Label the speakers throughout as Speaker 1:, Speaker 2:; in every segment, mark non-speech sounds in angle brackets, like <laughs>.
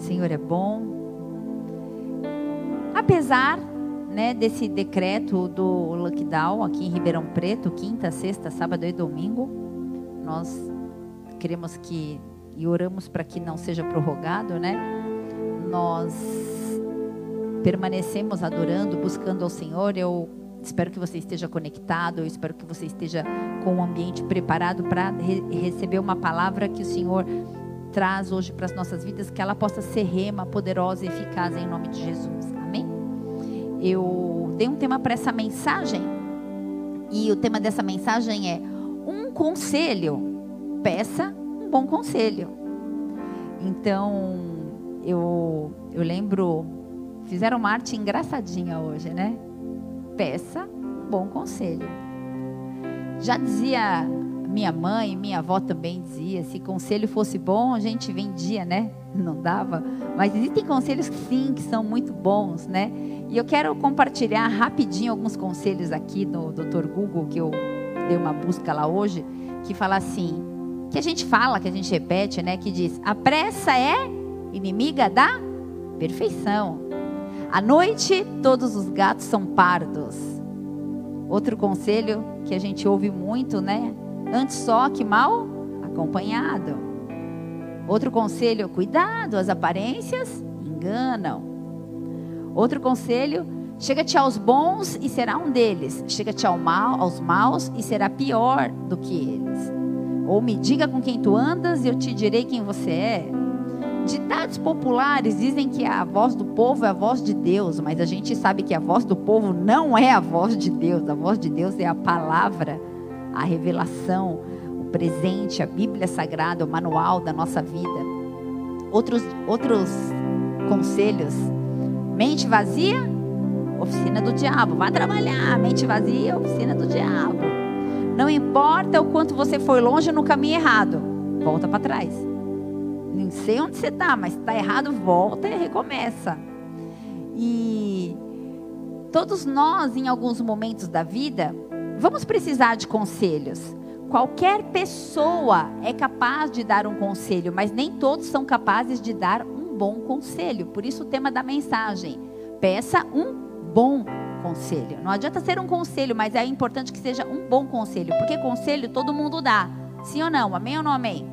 Speaker 1: O Senhor é bom. Apesar né, desse decreto do lockdown aqui em Ribeirão Preto, quinta, sexta, sábado e domingo, nós queremos que e oramos para que não seja prorrogado, né? Nós permanecemos adorando, buscando ao Senhor. Eu espero que você esteja conectado, eu espero que você esteja com o ambiente preparado para re receber uma palavra que o Senhor traz hoje para as nossas vidas, que ela possa ser rema, poderosa e eficaz em nome de Jesus. Amém? Eu dei um tema para essa mensagem e o tema dessa mensagem é um conselho. Peça um bom conselho. Então, eu, eu lembro Fizeram uma arte engraçadinha hoje, né? Peça um bom conselho. Já dizia minha mãe, minha avó também dizia, se conselho fosse bom, a gente vendia, né? <laughs> Não dava. Mas existem conselhos sim que são muito bons, né? E eu quero compartilhar rapidinho alguns conselhos aqui no Dr. Google, que eu dei uma busca lá hoje, que fala assim, que a gente fala, que a gente repete, né? Que diz, a pressa é inimiga da perfeição. À noite, todos os gatos são pardos. Outro conselho que a gente ouve muito, né? Antes só que mal acompanhado. Outro conselho, cuidado, as aparências enganam. Outro conselho, chega-te aos bons e será um deles. Chega-te ao mal, aos maus e será pior do que eles. Ou me diga com quem tu andas e eu te direi quem você é. Ditados populares dizem que a voz do povo é a voz de Deus, mas a gente sabe que a voz do povo não é a voz de Deus. A voz de Deus é a palavra, a revelação, o presente, a Bíblia Sagrada, o manual da nossa vida. Outros, outros conselhos: mente vazia, oficina do diabo. Vai trabalhar, mente vazia, oficina do diabo. Não importa o quanto você foi longe no caminho errado, volta para trás. Não sei onde você está, mas está errado, volta e recomeça. E todos nós, em alguns momentos da vida, vamos precisar de conselhos. Qualquer pessoa é capaz de dar um conselho, mas nem todos são capazes de dar um bom conselho. Por isso o tema da mensagem: peça um bom conselho. Não adianta ser um conselho, mas é importante que seja um bom conselho, porque conselho todo mundo dá. Sim ou não? Amém ou não amém?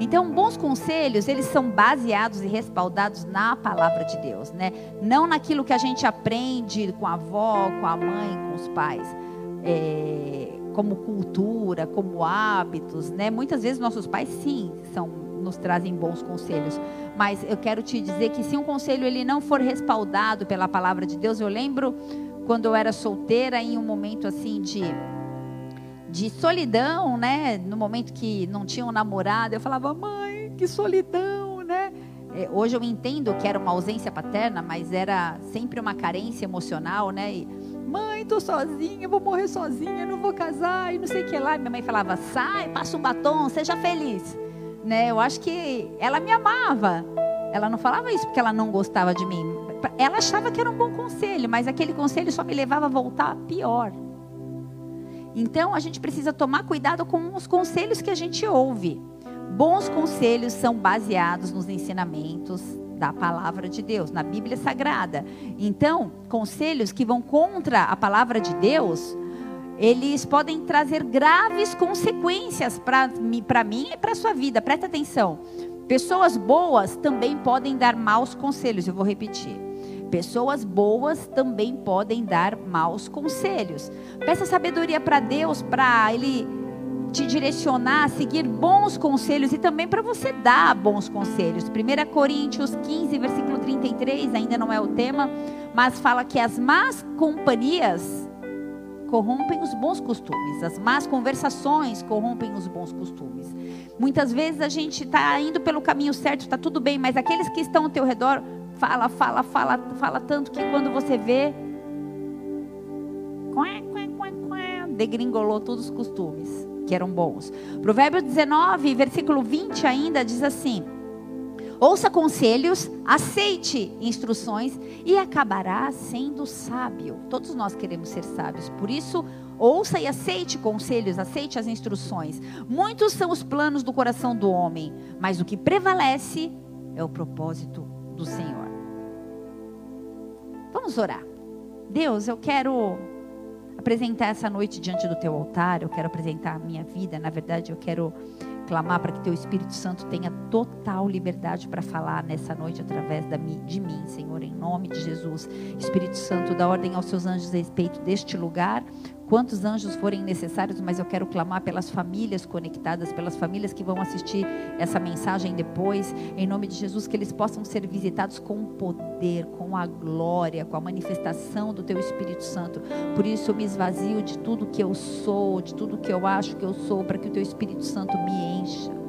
Speaker 1: Então, bons conselhos, eles são baseados e respaldados na palavra de Deus, né? Não naquilo que a gente aprende com a avó, com a mãe, com os pais. É, como cultura, como hábitos, né? Muitas vezes nossos pais sim são nos trazem bons conselhos, mas eu quero te dizer que se um conselho ele não for respaldado pela palavra de Deus, eu lembro quando eu era solteira em um momento assim de de solidão, né? No momento que não tinha um namorado, eu falava, mãe, que solidão, né? É, hoje eu entendo que era uma ausência paterna, mas era sempre uma carência emocional, né? E, mãe, tô sozinha, vou morrer sozinha, não vou casar e não sei o que lá. Minha mãe falava, sai, passa um batom, seja feliz, né? Eu acho que ela me amava. Ela não falava isso porque ela não gostava de mim. Ela achava que era um bom conselho, mas aquele conselho só me levava a voltar pior. Então a gente precisa tomar cuidado com os conselhos que a gente ouve. Bons conselhos são baseados nos ensinamentos da palavra de Deus, na Bíblia Sagrada. Então, conselhos que vão contra a palavra de Deus, eles podem trazer graves consequências para mim e para a sua vida. Presta atenção. Pessoas boas também podem dar maus conselhos. Eu vou repetir. Pessoas boas também podem dar maus conselhos. Peça sabedoria para Deus, para Ele te direcionar a seguir bons conselhos e também para você dar bons conselhos. 1 Coríntios 15, versículo 33, ainda não é o tema, mas fala que as más companhias corrompem os bons costumes, as más conversações corrompem os bons costumes. Muitas vezes a gente está indo pelo caminho certo, está tudo bem, mas aqueles que estão ao teu redor fala, fala, fala, fala tanto que quando você vê, degringolou todos os costumes que eram bons. Provérbio 19, versículo 20 ainda diz assim: Ouça conselhos, aceite instruções e acabará sendo sábio. Todos nós queremos ser sábios, por isso, ouça e aceite conselhos, aceite as instruções. Muitos são os planos do coração do homem, mas o que prevalece é o propósito do Senhor. Vamos orar. Deus, eu quero apresentar essa noite diante do teu altar, eu quero apresentar a minha vida, na verdade, eu quero clamar para que teu Espírito Santo tenha total liberdade para falar nessa noite através de mim, Senhor, em nome de Jesus. Espírito Santo, dá ordem aos seus anjos a respeito deste lugar, quantos anjos forem necessários, mas eu quero clamar pelas famílias conectadas, pelas famílias que vão assistir essa mensagem depois, em nome de Jesus, que eles possam ser visitados com o poder, com a glória, com a manifestação do Teu Espírito Santo. Por isso eu me esvazio de tudo que eu sou, de tudo que eu acho que eu sou, para que o Teu Espírito Santo me encha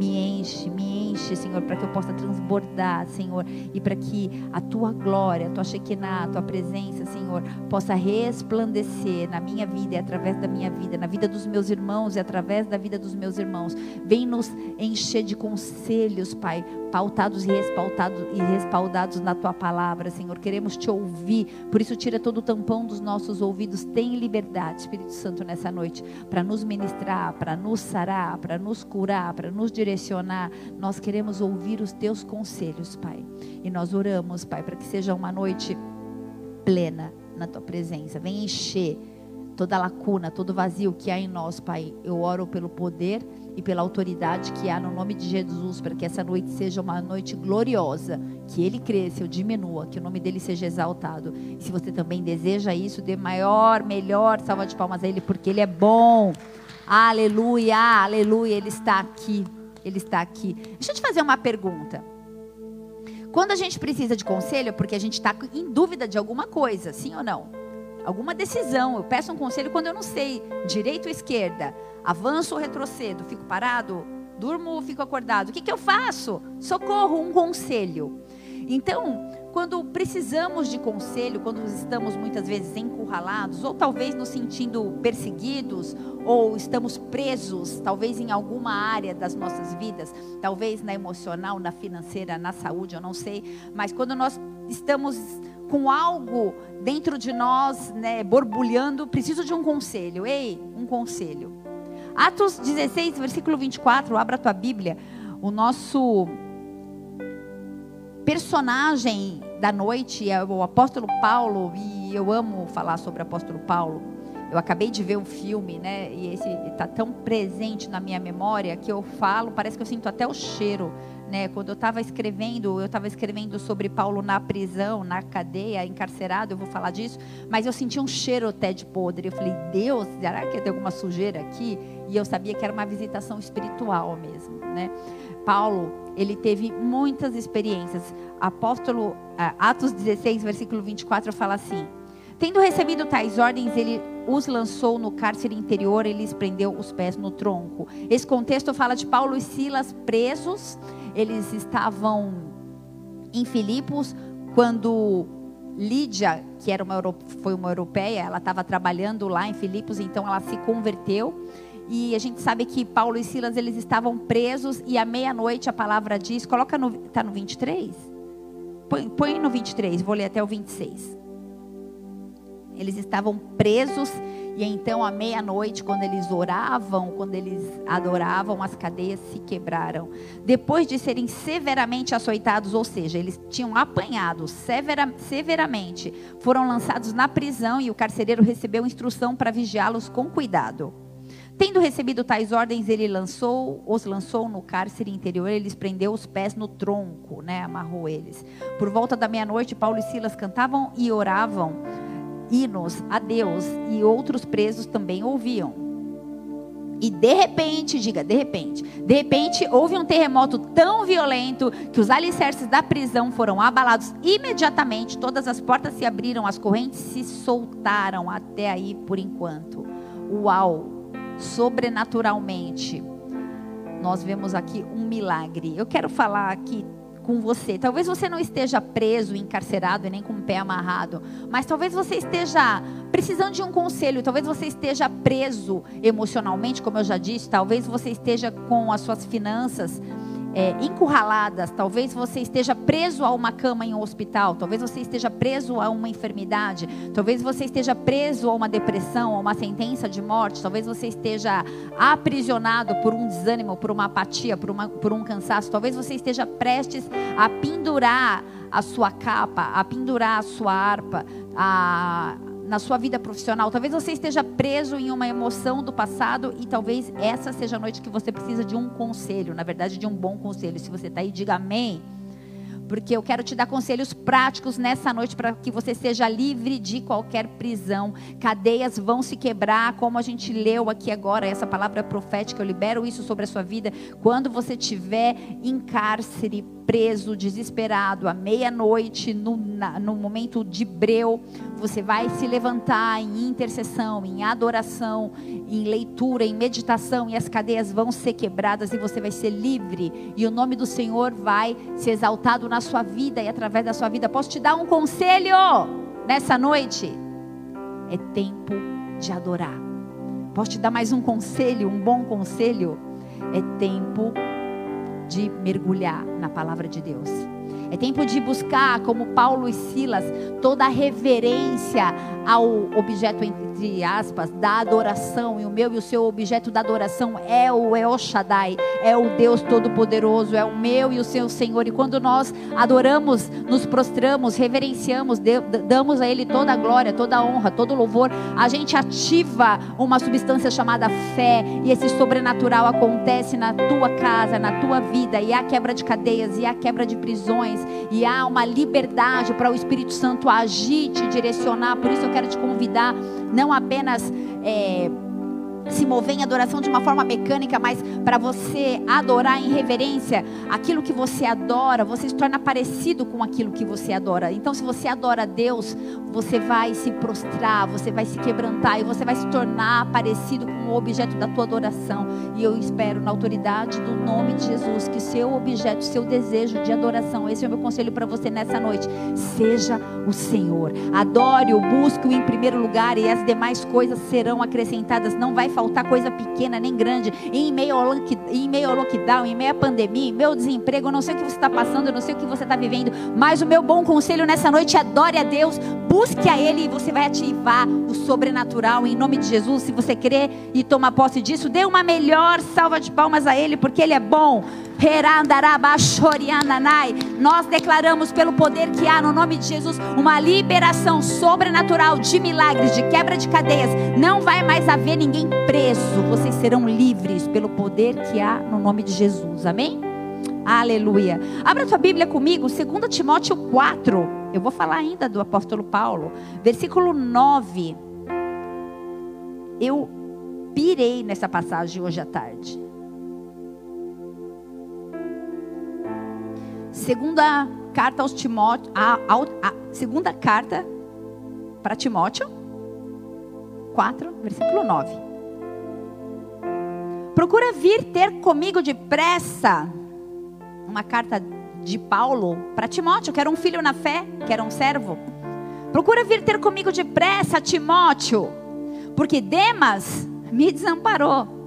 Speaker 1: me enche, me enche, Senhor, para que eu possa transbordar, Senhor, e para que a tua glória, a tua Shekinah, a tua presença, Senhor, possa resplandecer na minha vida e através da minha vida, na vida dos meus irmãos e através da vida dos meus irmãos. Vem nos encher de conselhos, Pai, pautados e respaldados, e respaldados na tua palavra, Senhor. Queremos te ouvir, por isso tira todo o tampão dos nossos ouvidos. Tem liberdade, Espírito Santo, nessa noite, para nos ministrar, para nos sarar, para nos curar, para nos direcionar. Nós queremos ouvir os teus conselhos, Pai. E nós oramos, Pai, para que seja uma noite plena na tua presença. Vem encher toda lacuna, todo vazio que há em nós, Pai. Eu oro pelo poder e pela autoridade que há no nome de Jesus, para que essa noite seja uma noite gloriosa, que Ele cresça, eu diminua, que o nome dele seja exaltado. E se você também deseja isso, dê maior, melhor salva de palmas a Ele, porque Ele é bom. Aleluia, aleluia, Ele está aqui, Ele está aqui. Deixa eu te fazer uma pergunta. Quando a gente precisa de conselho, é porque a gente está em dúvida de alguma coisa, sim ou não? Alguma decisão. Eu peço um conselho quando eu não sei direita ou esquerda. Avanço ou retrocedo? Fico parado? Durmo ou fico acordado? O que, que eu faço? Socorro, um conselho. Então, quando precisamos de conselho, quando estamos muitas vezes encurralados, ou talvez nos sentindo perseguidos, ou estamos presos, talvez em alguma área das nossas vidas, talvez na emocional, na financeira, na saúde, eu não sei, mas quando nós estamos com algo dentro de nós, né, borbulhando, preciso de um conselho. Ei, um conselho. Atos 16, versículo 24, abra a tua Bíblia. O nosso personagem da noite é o apóstolo Paulo, e eu amo falar sobre o apóstolo Paulo. Eu acabei de ver um filme, né? E esse está tão presente na minha memória que eu falo, parece que eu sinto até o cheiro né? Quando eu estava escrevendo, eu estava escrevendo sobre Paulo na prisão, na cadeia, encarcerado, eu vou falar disso, mas eu senti um cheiro até de podre. Eu falei, Deus, será que tem alguma sujeira aqui? E eu sabia que era uma visitação espiritual mesmo, né? Paulo, ele teve muitas experiências. Apóstolo, Atos 16, versículo 24, fala assim: Tendo recebido tais ordens, ele os lançou no cárcere interior e lhes prendeu os pés no tronco. Esse contexto fala de Paulo e Silas presos. Eles estavam em Filipos quando Lídia, que era uma, foi uma europeia, ela estava trabalhando lá em Filipos, então ela se converteu. E a gente sabe que Paulo e Silas eles estavam presos e à meia-noite a palavra diz, coloca no, tá no 23? Põe, põe no 23, vou ler até o 26. Eles estavam presos e então à meia-noite, quando eles oravam, quando eles adoravam, as cadeias se quebraram. Depois de serem severamente açoitados, ou seja, eles tinham apanhado severa, severamente, foram lançados na prisão e o carcereiro recebeu instrução para vigiá-los com cuidado. Tendo recebido tais ordens, ele lançou, os lançou no cárcere interior, eles prendeu os pés no tronco, né, amarrou eles. Por volta da meia-noite, Paulo e Silas cantavam e oravam hinos a Deus e outros presos também ouviam. E de repente, diga, de repente, de repente houve um terremoto tão violento que os alicerces da prisão foram abalados imediatamente, todas as portas se abriram, as correntes se soltaram até aí por enquanto. Uau! Sobrenaturalmente, nós vemos aqui um milagre. Eu quero falar aqui com você. Talvez você não esteja preso, encarcerado e nem com o pé amarrado, mas talvez você esteja precisando de um conselho, talvez você esteja preso emocionalmente, como eu já disse, talvez você esteja com as suas finanças é, encurraladas, talvez você esteja preso a uma cama em um hospital, talvez você esteja preso a uma enfermidade, talvez você esteja preso a uma depressão, a uma sentença de morte, talvez você esteja aprisionado por um desânimo, por uma apatia, por, uma, por um cansaço, talvez você esteja prestes a pendurar a sua capa, a pendurar a sua harpa, a na sua vida profissional. Talvez você esteja preso em uma emoção do passado e talvez essa seja a noite que você precisa de um conselho, na verdade, de um bom conselho. Se você está aí, diga amém. Porque eu quero te dar conselhos práticos nessa noite para que você seja livre de qualquer prisão. Cadeias vão se quebrar, como a gente leu aqui agora, essa palavra profética. Eu libero isso sobre a sua vida. Quando você estiver em cárcere, preso, desesperado, à meia-noite, no, no momento de breu, você vai se levantar em intercessão, em adoração, em leitura, em meditação, e as cadeias vão ser quebradas e você vai ser livre, e o nome do Senhor vai ser exaltado na sua vida e através da sua vida. Posso te dar um conselho nessa noite? É tempo de adorar. Posso te dar mais um conselho, um bom conselho? É tempo de de mergulhar na palavra de Deus. É tempo de buscar, como Paulo e Silas, toda a reverência ao objeto entre aspas da adoração. E o meu e o seu objeto da adoração é o El Shaddai, é o Deus Todo-Poderoso, é o meu e o seu Senhor. E quando nós adoramos, nos prostramos, reverenciamos, damos a Ele toda a glória, toda a honra, todo o louvor, a gente ativa uma substância chamada fé. E esse sobrenatural acontece na tua casa, na tua vida. E há quebra de cadeias, e há quebra de prisões e há uma liberdade para o Espírito Santo agir, te direcionar. Por isso eu quero te convidar, não apenas. É, se mover em adoração de uma forma mecânica, mas para você adorar em reverência aquilo que você adora, você se torna parecido com aquilo que você adora. Então, se você adora Deus, você vai se prostrar, você vai se quebrantar e você vai se tornar parecido com o objeto da tua adoração. E eu espero, na autoridade do nome de Jesus, que seu objeto, seu desejo de adoração, esse é o meu conselho para você nessa noite, seja o Senhor. Adore-o, busque-o em primeiro lugar e as demais coisas serão acrescentadas. Não vai faltar coisa pequena nem grande. Em meio ao, em meio ao lockdown, em meio à pandemia, em meio ao desemprego, eu não sei o que você está passando, eu não sei o que você está vivendo, mas o meu bom conselho nessa noite é adore a Deus, busque a Ele e você vai ativar o sobrenatural em nome de Jesus. Se você crer e tomar posse disso, dê uma melhor salva de palmas a Ele, porque Ele é bom. Nós declaramos pelo poder que há no nome de Jesus uma liberação sobrenatural de milagres, de quebra de cadeias. Não vai mais haver ninguém preso. Vocês serão livres pelo poder que há no nome de Jesus. Amém? Aleluia. Abra sua Bíblia comigo, 2 Timóteo 4. Eu vou falar ainda do apóstolo Paulo. Versículo 9. Eu pirei nessa passagem hoje à tarde. Segunda carta aos Timóteo, a, a, a segunda carta para Timóteo 4, versículo 9. Procura vir ter comigo depressa. Uma carta de Paulo para Timóteo, que era um filho na fé, que era um servo. Procura vir ter comigo depressa, Timóteo, porque Demas me desamparou.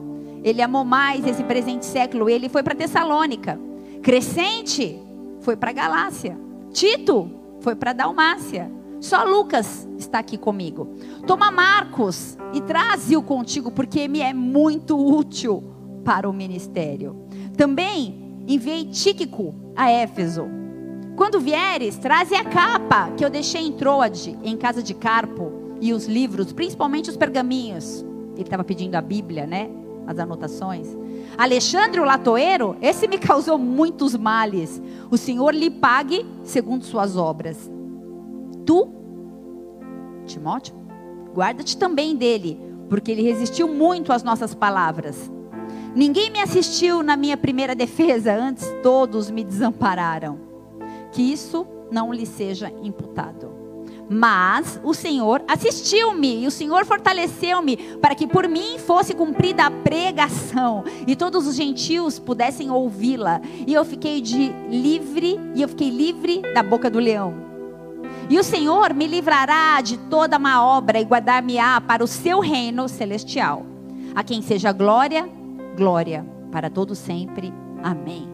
Speaker 1: Ele amou mais esse presente século, ele foi para Tessalônica. Crescente foi para Galácia. Tito foi para Dalmácia. Só Lucas está aqui comigo. Toma Marcos e traze-o contigo, porque me é muito útil para o ministério. Também enviei Tíquico a Éfeso. Quando vieres, traze a capa que eu deixei em Troade, em casa de Carpo, e os livros, principalmente os pergaminhos. Ele estava pedindo a Bíblia, né? As anotações. Alexandre o latoeiro, esse me <laughs> causou muitos males. O Senhor lhe pague segundo suas obras. Tu, Timóteo, guarda-te também dele, porque ele resistiu muito às nossas palavras. Ninguém me assistiu na minha primeira defesa, antes todos me desampararam. Que isso não lhe seja imputado. Mas o Senhor assistiu-me e o Senhor fortaleceu-me para que por mim fosse cumprida a pregação e todos os gentios pudessem ouvi-la. E eu fiquei de livre e eu fiquei livre da boca do leão. E o Senhor me livrará de toda má obra e guardar-me-á para o seu reino celestial. A quem seja glória, glória para todo sempre. Amém.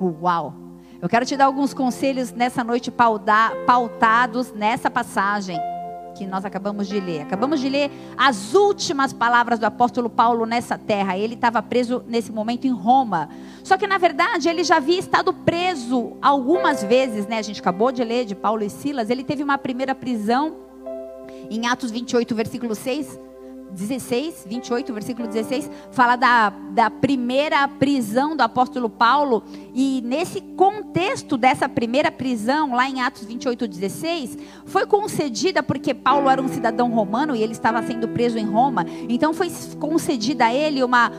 Speaker 1: Uau! Eu quero te dar alguns conselhos nessa noite pautados nessa passagem que nós acabamos de ler. Acabamos de ler as últimas palavras do apóstolo Paulo nessa terra. Ele estava preso nesse momento em Roma. Só que na verdade ele já havia estado preso algumas vezes, né? A gente acabou de ler de Paulo e Silas. Ele teve uma primeira prisão em Atos 28, versículo 6 16, 28, versículo 16, fala da, da primeira prisão do apóstolo Paulo. E nesse contexto dessa primeira prisão, lá em Atos 28, 16, foi concedida porque Paulo era um cidadão romano e ele estava sendo preso em Roma. Então foi concedida a ele uma.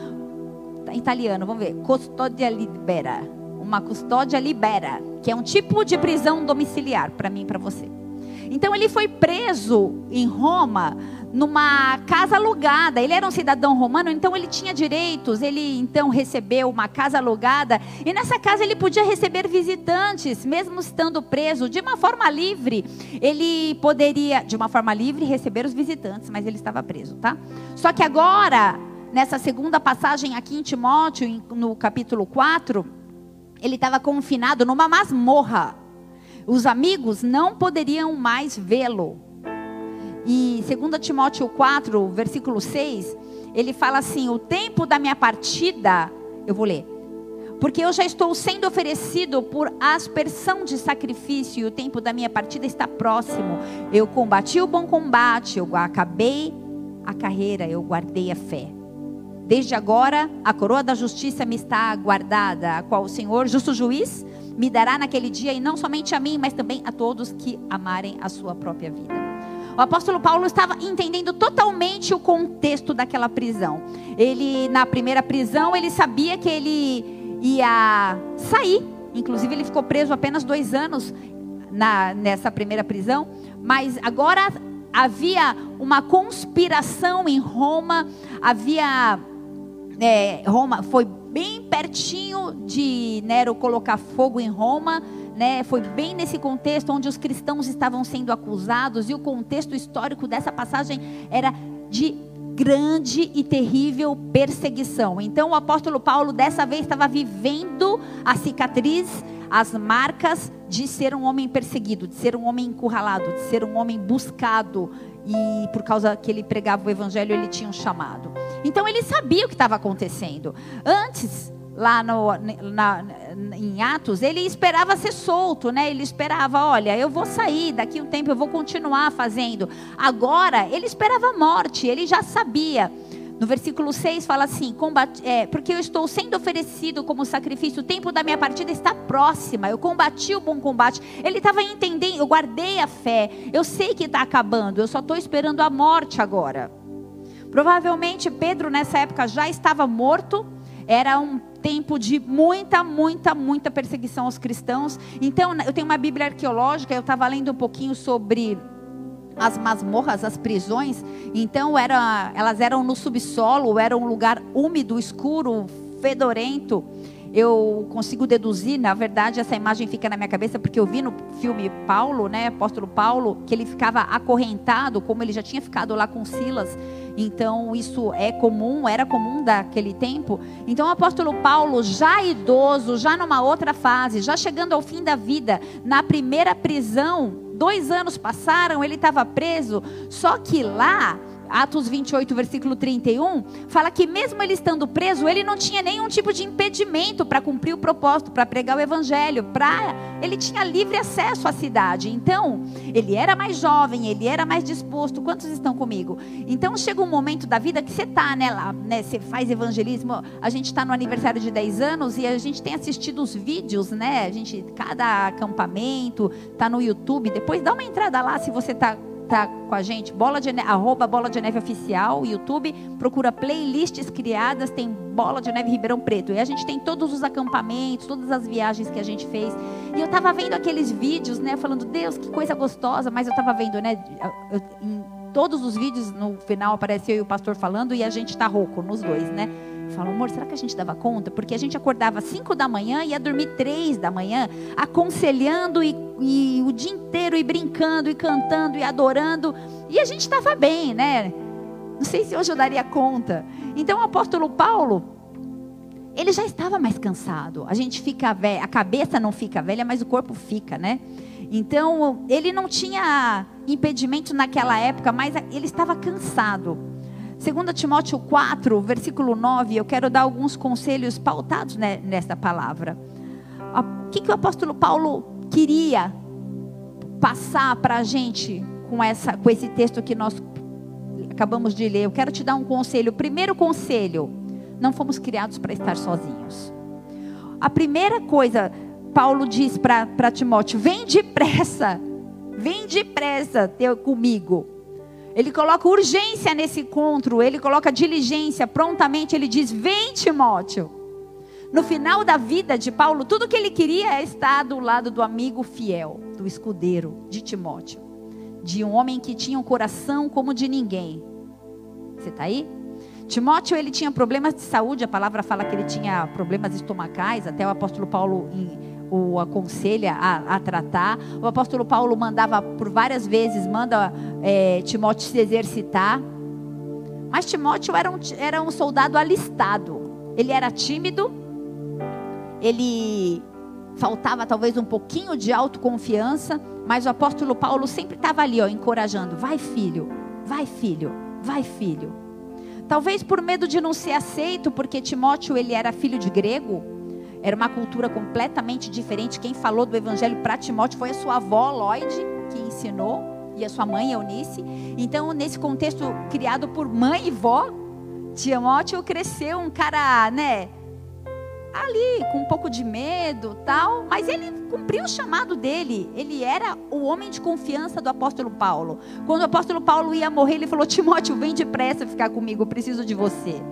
Speaker 1: Tá em italiano, vamos ver. Custódia libera. Uma custódia libera, que é um tipo de prisão domiciliar para mim e para você. Então ele foi preso em Roma numa casa alugada. Ele era um cidadão romano, então ele tinha direitos. Ele então recebeu uma casa alugada e nessa casa ele podia receber visitantes, mesmo estando preso, de uma forma livre. Ele poderia, de uma forma livre, receber os visitantes, mas ele estava preso, tá? Só que agora, nessa segunda passagem aqui em Timóteo, no capítulo 4, ele estava confinado numa masmorra. Os amigos não poderiam mais vê-lo. E 2 Timóteo 4, versículo 6, ele fala assim: O tempo da minha partida, eu vou ler. Porque eu já estou sendo oferecido por aspersão de sacrifício, e o tempo da minha partida está próximo. Eu combati o bom combate, eu acabei a carreira, eu guardei a fé. Desde agora, a coroa da justiça me está guardada, a qual o Senhor, justo juiz, me dará naquele dia, e não somente a mim, mas também a todos que amarem a sua própria vida. O apóstolo Paulo estava entendendo totalmente o contexto daquela prisão. Ele, na primeira prisão, ele sabia que ele ia sair. Inclusive, ele ficou preso apenas dois anos na, nessa primeira prisão. Mas agora havia uma conspiração em Roma. Havia. É, Roma foi bem pertinho de Nero colocar fogo em Roma né, foi bem nesse contexto onde os cristãos estavam sendo acusados, e o contexto histórico dessa passagem era de grande e terrível perseguição. Então o apóstolo Paulo dessa vez estava vivendo a cicatriz, as marcas de ser um homem perseguido, de ser um homem encurralado, de ser um homem buscado e por causa que ele pregava o evangelho, ele tinha um chamado. Então ele sabia o que estava acontecendo. Antes lá no, na, em Atos, ele esperava ser solto, né? Ele esperava, olha, eu vou sair daqui um tempo, eu vou continuar fazendo. Agora, ele esperava a morte, ele já sabia. No versículo 6 fala assim: combate, é, porque eu estou sendo oferecido como sacrifício, o tempo da minha partida está próxima, eu combati o bom combate. Ele estava entendendo, eu guardei a fé, eu sei que está acabando, eu só estou esperando a morte agora. Provavelmente Pedro nessa época já estava morto, era um tempo de muita, muita, muita perseguição aos cristãos. Então, eu tenho uma Bíblia arqueológica, eu estava lendo um pouquinho sobre as masmorras, as prisões. Então, era, elas eram no subsolo, era um lugar úmido, escuro, fedorento eu consigo deduzir, na verdade, essa imagem fica na minha cabeça porque eu vi no filme Paulo, né, apóstolo Paulo, que ele ficava acorrentado, como ele já tinha ficado lá com Silas. Então, isso é comum, era comum daquele tempo. Então, o apóstolo Paulo, já idoso, já numa outra fase, já chegando ao fim da vida, na primeira prisão, dois anos passaram, ele estava preso, só que lá Atos 28, versículo 31, fala que mesmo ele estando preso, ele não tinha nenhum tipo de impedimento para cumprir o propósito, para pregar o evangelho, para ele tinha livre acesso à cidade. Então, ele era mais jovem, ele era mais disposto. Quantos estão comigo? Então, chega um momento da vida que você tá, né, lá, né, você faz evangelismo. A gente está no aniversário de 10 anos e a gente tem assistido os vídeos, né? A gente cada acampamento tá no YouTube. Depois dá uma entrada lá se você tá tá com a gente, bola de neve, arroba Bola de Neve Oficial, YouTube, procura playlists criadas, tem Bola de Neve Ribeirão Preto. E a gente tem todos os acampamentos, todas as viagens que a gente fez. E eu tava vendo aqueles vídeos, né, falando, Deus, que coisa gostosa, mas eu tava vendo, né, em todos os vídeos, no final aparece eu e o pastor falando e a gente tá rouco nos dois, né? Falo, amor, será que a gente dava conta? Porque a gente acordava 5 da manhã e ia dormir 3 da manhã, aconselhando e, e, o dia inteiro e brincando e cantando e adorando. E a gente estava bem, né? Não sei se hoje eu daria conta. Então o apóstolo Paulo, ele já estava mais cansado. A gente fica velha, a cabeça não fica velha, mas o corpo fica, né? Então, ele não tinha impedimento naquela época, mas ele estava cansado. 2 Timóteo 4, versículo 9, eu quero dar alguns conselhos pautados nesta palavra. O que, que o apóstolo Paulo queria passar para a gente com, essa, com esse texto que nós acabamos de ler? Eu quero te dar um conselho. O primeiro conselho: não fomos criados para estar sozinhos. A primeira coisa, Paulo diz para Timóteo: vem depressa, vem depressa comigo. Ele coloca urgência nesse encontro, ele coloca diligência, prontamente ele diz: Vem, Timóteo. No final da vida de Paulo, tudo que ele queria é estar do lado do amigo fiel, do escudeiro de Timóteo, de um homem que tinha um coração como de ninguém. Você está aí? Timóteo ele tinha problemas de saúde, a palavra fala que ele tinha problemas estomacais, até o apóstolo Paulo o aconselha a, a, tratar. O apóstolo Paulo mandava por várias vezes, manda é, Timóteo se exercitar. Mas Timóteo era um, era um soldado alistado. Ele era tímido, ele faltava talvez um pouquinho de autoconfiança, mas o apóstolo Paulo sempre estava ali, ó, encorajando: vai filho, vai filho, vai filho. Talvez por medo de não ser aceito, porque Timóteo ele era filho de grego, era uma cultura completamente diferente. Quem falou do evangelho para Timóteo foi a sua avó Lloyd, que ensinou, e a sua mãe Eunice. Então, nesse contexto criado por mãe e vó, Timóteo cresceu um cara, né, ali com um pouco de medo, tal, mas ele cumpriu o chamado dele. Ele era o homem de confiança do apóstolo Paulo. Quando o apóstolo Paulo ia morrer, ele falou: "Timóteo, vem depressa ficar comigo, eu preciso de você".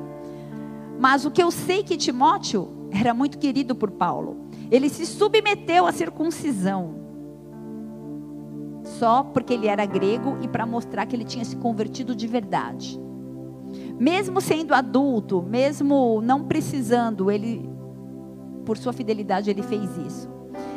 Speaker 1: Mas o que eu sei que Timóteo era muito querido por Paulo. Ele se submeteu à circuncisão. Só porque ele era grego e para mostrar que ele tinha se convertido de verdade. Mesmo sendo adulto, mesmo não precisando, ele, por sua fidelidade, ele fez isso.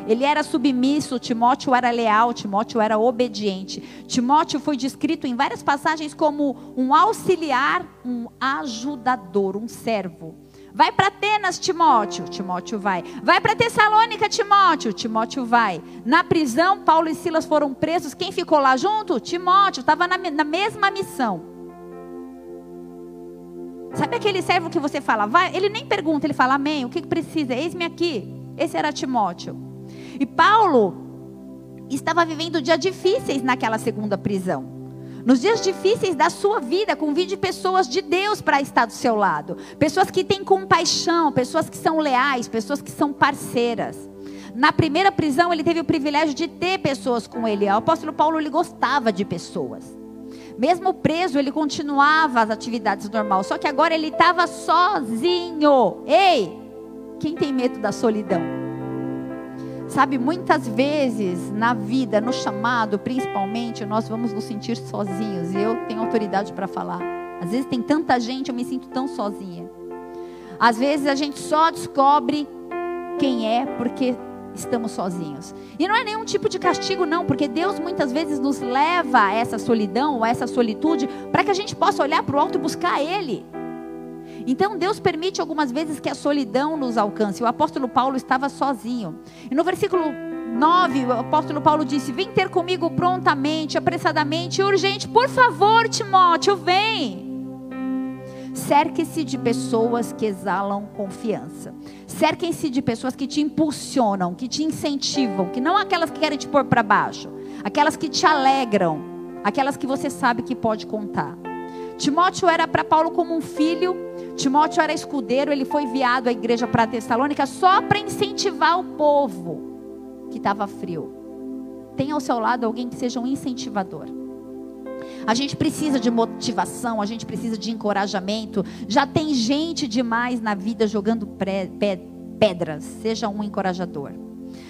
Speaker 1: Ele era submisso, Timóteo era leal, Timóteo era obediente. Timóteo foi descrito em várias passagens como um auxiliar, um ajudador, um servo. Vai para Atenas, Timóteo. Timóteo vai. Vai para Tessalônica, Timóteo. Timóteo vai. Na prisão, Paulo e Silas foram presos. Quem ficou lá junto? Timóteo. Estava na, na mesma missão. Sabe aquele servo que você fala, vai? Ele nem pergunta, ele fala, amém. O que precisa? Eis-me aqui. Esse era Timóteo. E Paulo estava vivendo dias difíceis naquela segunda prisão. Nos dias difíceis da sua vida, convide pessoas de Deus para estar do seu lado. Pessoas que têm compaixão, pessoas que são leais, pessoas que são parceiras. Na primeira prisão, ele teve o privilégio de ter pessoas com ele. O apóstolo Paulo ele gostava de pessoas. Mesmo preso, ele continuava as atividades normais. Só que agora ele estava sozinho. Ei, quem tem medo da solidão? Sabe, muitas vezes na vida, no chamado, principalmente, nós vamos nos sentir sozinhos. E eu tenho autoridade para falar. Às vezes tem tanta gente, eu me sinto tão sozinha. Às vezes a gente só descobre quem é porque estamos sozinhos. E não é nenhum tipo de castigo, não, porque Deus muitas vezes nos leva a essa solidão, a essa solitude, para que a gente possa olhar para o alto e buscar Ele. Então Deus permite algumas vezes que a solidão nos alcance. O apóstolo Paulo estava sozinho. E no versículo 9, o apóstolo Paulo disse: Vem ter comigo prontamente, apressadamente, urgente. Por favor, Timóteo, vem. Cerque-se de pessoas que exalam confiança. Cerquem-se de pessoas que te impulsionam, que te incentivam, que não aquelas que querem te pôr para baixo, aquelas que te alegram, aquelas que você sabe que pode contar. Timóteo era para Paulo como um filho. Timóteo era escudeiro, ele foi enviado à igreja para Tessalônica só para incentivar o povo que estava frio. Tenha ao seu lado alguém que seja um incentivador. A gente precisa de motivação, a gente precisa de encorajamento. Já tem gente demais na vida jogando pedras. Seja um encorajador.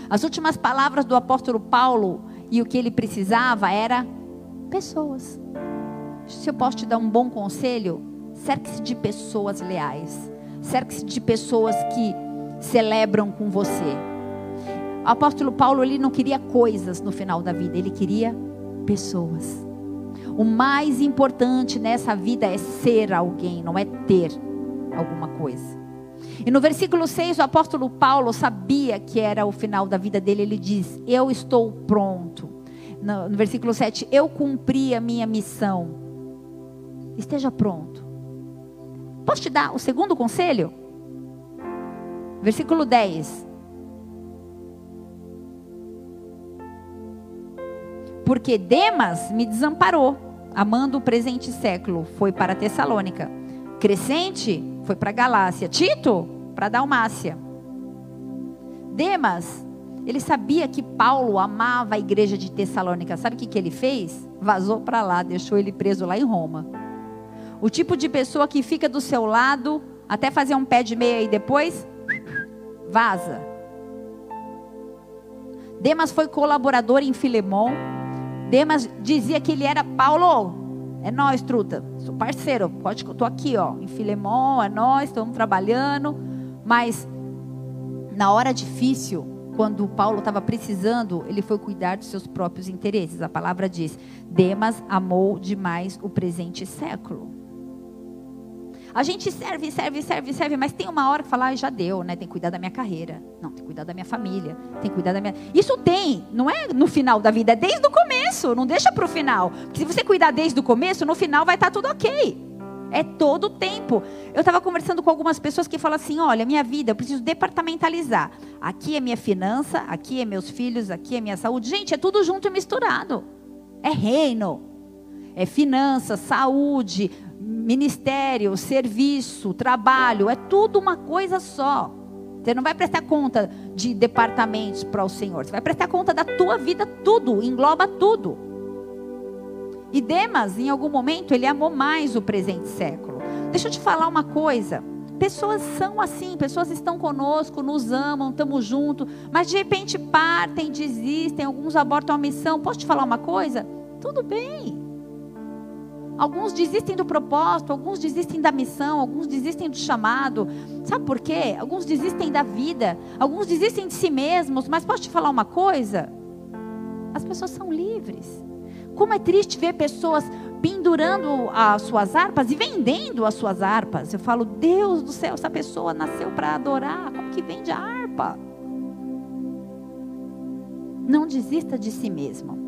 Speaker 1: As últimas palavras do apóstolo Paulo e o que ele precisava era pessoas se eu posso te dar um bom conselho, cerque-se de pessoas leais. Cerque-se de pessoas que celebram com você. O apóstolo Paulo ele não queria coisas no final da vida, ele queria pessoas. O mais importante nessa vida é ser alguém, não é ter alguma coisa. E no versículo 6, o apóstolo Paulo sabia que era o final da vida dele. Ele diz: Eu estou pronto. No, no versículo 7, eu cumpri a minha missão. Esteja pronto. Posso te dar o segundo conselho? Versículo 10. Porque Demas me desamparou, amando o presente século, foi para Tessalônica. Crescente foi para Galácia. Tito, para Dalmácia. Demas, ele sabia que Paulo amava a igreja de Tessalônica. Sabe o que, que ele fez? Vazou para lá, deixou ele preso lá em Roma. O tipo de pessoa que fica do seu lado até fazer um pé de meia e depois vaza. Demas foi colaborador em Filemão. Demas dizia que ele era Paulo, é nós, truta. Sou parceiro, pode, tô aqui, ó, em Filemão, é nós, estamos trabalhando. Mas na hora difícil, quando Paulo estava precisando, ele foi cuidar dos seus próprios interesses. A palavra diz: Demas amou demais o presente século. A gente serve, serve, serve, serve, mas tem uma hora que fala, ah, já deu, né? Tem que cuidar da minha carreira. Não, tem que cuidar da minha família. Tem que cuidar da minha. Isso tem, não é no final da vida, é desde o começo. Não deixa para o final. Porque se você cuidar desde o começo, no final vai estar tá tudo ok. É todo o tempo. Eu estava conversando com algumas pessoas que falam assim: olha, minha vida, eu preciso departamentalizar. Aqui é minha finança, aqui é meus filhos, aqui é minha saúde. Gente, é tudo junto e misturado. É reino. É finança, saúde, ministério, serviço, trabalho, é tudo uma coisa só. Você não vai prestar conta de departamentos para o Senhor. Você vai prestar conta da tua vida, tudo, engloba tudo. E Demas, em algum momento, ele amou mais o presente século. Deixa eu te falar uma coisa. Pessoas são assim, pessoas estão conosco, nos amam, estamos juntos, mas de repente partem, desistem, alguns abortam a missão. Posso te falar uma coisa? Tudo bem. Alguns desistem do propósito, alguns desistem da missão, alguns desistem do chamado. Sabe por quê? Alguns desistem da vida, alguns desistem de si mesmos. Mas posso te falar uma coisa? As pessoas são livres. Como é triste ver pessoas pendurando as suas harpas e vendendo as suas harpas. Eu falo, Deus do céu, essa pessoa nasceu para adorar. Como que vende a harpa? Não desista de si mesmo.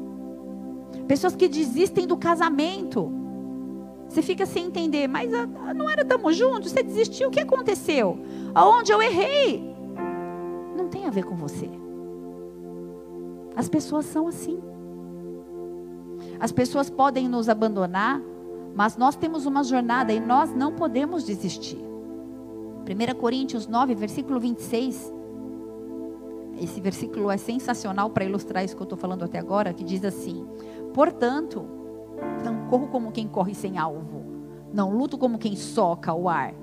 Speaker 1: Pessoas que desistem do casamento. Você fica sem entender, mas ah, ah, não era tamo juntos, você desistiu, o que aconteceu? Aonde eu errei? Não tem a ver com você. As pessoas são assim. As pessoas podem nos abandonar, mas nós temos uma jornada e nós não podemos desistir. 1 Coríntios 9, versículo 26. Esse versículo é sensacional para ilustrar isso que eu estou falando até agora, que diz assim: Portanto, não corro como quem corre sem alvo. Não luto como quem soca o ar.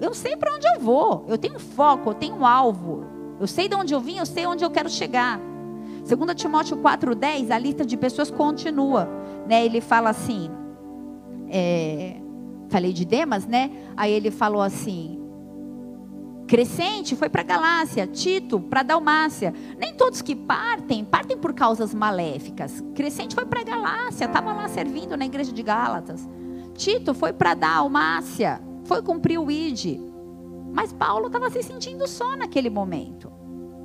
Speaker 1: Eu sei para onde eu vou. Eu tenho foco, eu tenho alvo. Eu sei de onde eu vim, eu sei onde eu quero chegar. 2 Timóteo 4,10, a lista de pessoas continua. Né? Ele fala assim. É, falei de Demas, né? Aí ele falou assim: Crescente foi para Galácia, Tito para Dalmácia. Nem todos que partem, partem por causas maléficas. Crescente foi para Galácia, estava lá servindo na igreja de Gálatas. Tito foi para Dalmácia, foi cumprir o ID. Mas Paulo estava se sentindo só naquele momento.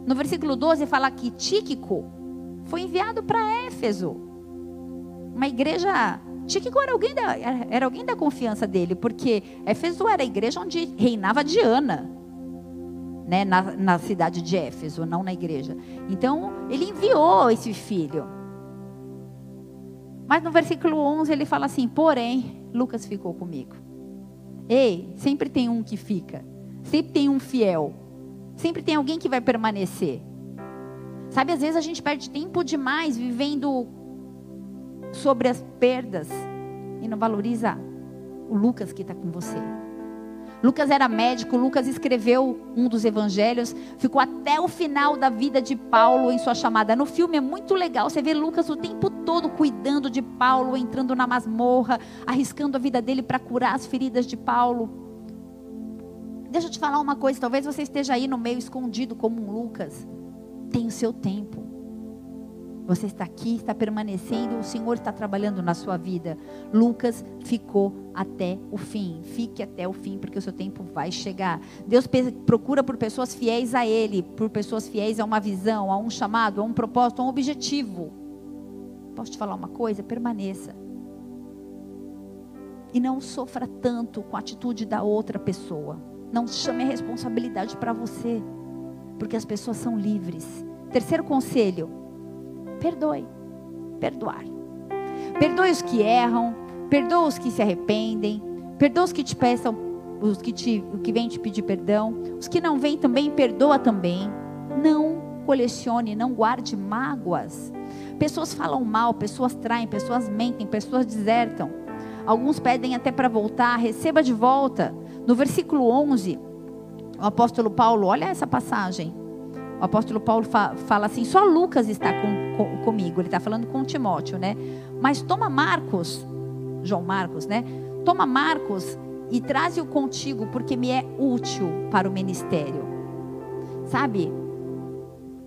Speaker 1: No versículo 12 fala que Tíquico foi enviado para Éfeso. Uma igreja. Tíquico era alguém, da, era alguém da confiança dele, porque Éfeso era a igreja onde reinava Diana né, na, na cidade de Éfeso, não na igreja. Então, ele enviou esse filho. Mas no versículo 11 ele fala assim: Porém, Lucas ficou comigo. Ei, sempre tem um que fica. Sempre tem um fiel. Sempre tem alguém que vai permanecer. Sabe, às vezes a gente perde tempo demais vivendo sobre as perdas e não valoriza o Lucas que está com você. Lucas era médico, Lucas escreveu um dos evangelhos, ficou até o final da vida de Paulo em sua chamada. No filme é muito legal, você vê Lucas o tempo todo cuidando de Paulo, entrando na masmorra, arriscando a vida dele para curar as feridas de Paulo. Deixa eu te falar uma coisa, talvez você esteja aí no meio escondido como um Lucas. Tem o seu tempo. Você está aqui, está permanecendo, o Senhor está trabalhando na sua vida. Lucas ficou até o fim. Fique até o fim, porque o seu tempo vai chegar. Deus procura por pessoas fiéis a Ele, por pessoas fiéis a uma visão, a um chamado, a um propósito, a um objetivo. Posso te falar uma coisa? Permaneça. E não sofra tanto com a atitude da outra pessoa. Não chame a responsabilidade para você, porque as pessoas são livres. Terceiro conselho Perdoe. Perdoar. Perdoe os que erram, perdoa os que se arrependem, perdoa os que te peçam, os que te, que vem te pedir perdão, os que não vêm também, perdoa também. Não colecione, não guarde mágoas. Pessoas falam mal, pessoas traem, pessoas mentem, pessoas desertam. Alguns pedem até para voltar, receba de volta. No versículo 11, o apóstolo Paulo, olha essa passagem. O apóstolo Paulo fa fala assim: só Lucas está com, com, comigo. Ele está falando com Timóteo, né? Mas toma Marcos, João Marcos, né? Toma Marcos e traze-o contigo, porque me é útil para o ministério. Sabe?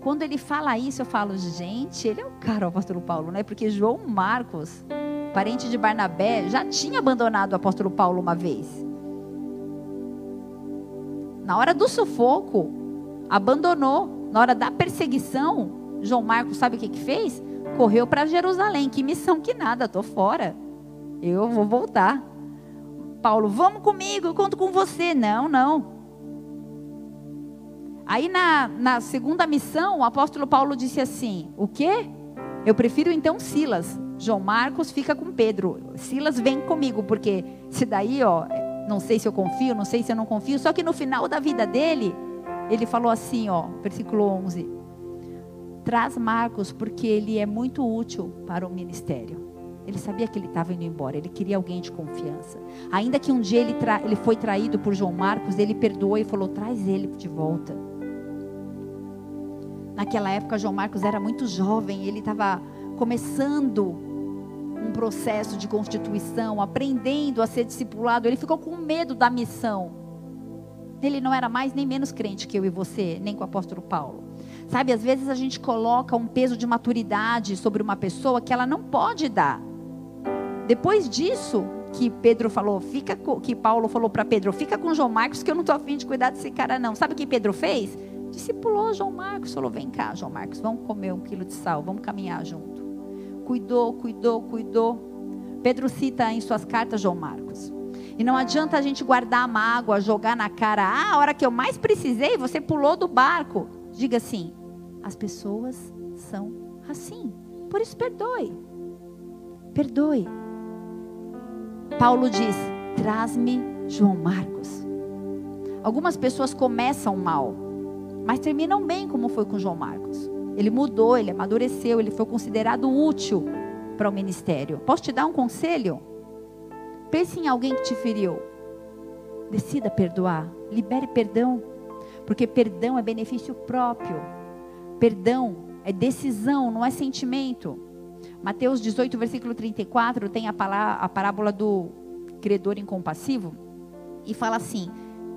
Speaker 1: Quando ele fala isso, eu falo, gente, ele é o cara, o apóstolo Paulo, né? Porque João Marcos, parente de Barnabé, já tinha abandonado o apóstolo Paulo uma vez. Na hora do sufoco, abandonou na hora da perseguição, João Marcos, sabe o que, que fez? Correu para Jerusalém. Que missão que nada, estou fora. Eu vou voltar. Paulo, vamos comigo, eu conto com você. Não, não. Aí na, na segunda missão, o apóstolo Paulo disse assim: O quê? Eu prefiro então Silas. João Marcos fica com Pedro. Silas vem comigo, porque se daí, ó, não sei se eu confio, não sei se eu não confio. Só que no final da vida dele, ele falou assim, ó, versículo 11: Traz Marcos porque ele é muito útil para o ministério. Ele sabia que ele estava indo embora, ele queria alguém de confiança. Ainda que um dia ele, ele foi traído por João Marcos, ele perdoou e falou: traz ele de volta. Naquela época, João Marcos era muito jovem, ele estava começando um processo de constituição, aprendendo a ser discipulado. Ele ficou com medo da missão. Ele não era mais nem menos crente que eu e você, nem com o apóstolo Paulo. Sabe, às vezes a gente coloca um peso de maturidade sobre uma pessoa que ela não pode dar. Depois disso, que Pedro falou, fica que Paulo falou para Pedro, fica com João Marcos que eu não estou afim de cuidar desse cara não. Sabe o que Pedro fez? Discipulou João Marcos, falou, vem cá João Marcos, vamos comer um quilo de sal, vamos caminhar junto. Cuidou, cuidou, cuidou. Pedro cita em suas cartas João Marcos. E não adianta a gente guardar a mágoa, jogar na cara. Ah, a hora que eu mais precisei, você pulou do barco. Diga assim: as pessoas são assim. Por isso, perdoe. Perdoe. Paulo diz: traz-me João Marcos. Algumas pessoas começam mal, mas terminam bem, como foi com João Marcos. Ele mudou, ele amadureceu, ele foi considerado útil para o ministério. Posso te dar um conselho? Pense em alguém que te feriu. Decida perdoar. Libere perdão. Porque perdão é benefício próprio. Perdão é decisão, não é sentimento. Mateus 18, versículo 34, tem a, a parábola do credor incompassivo. E fala assim: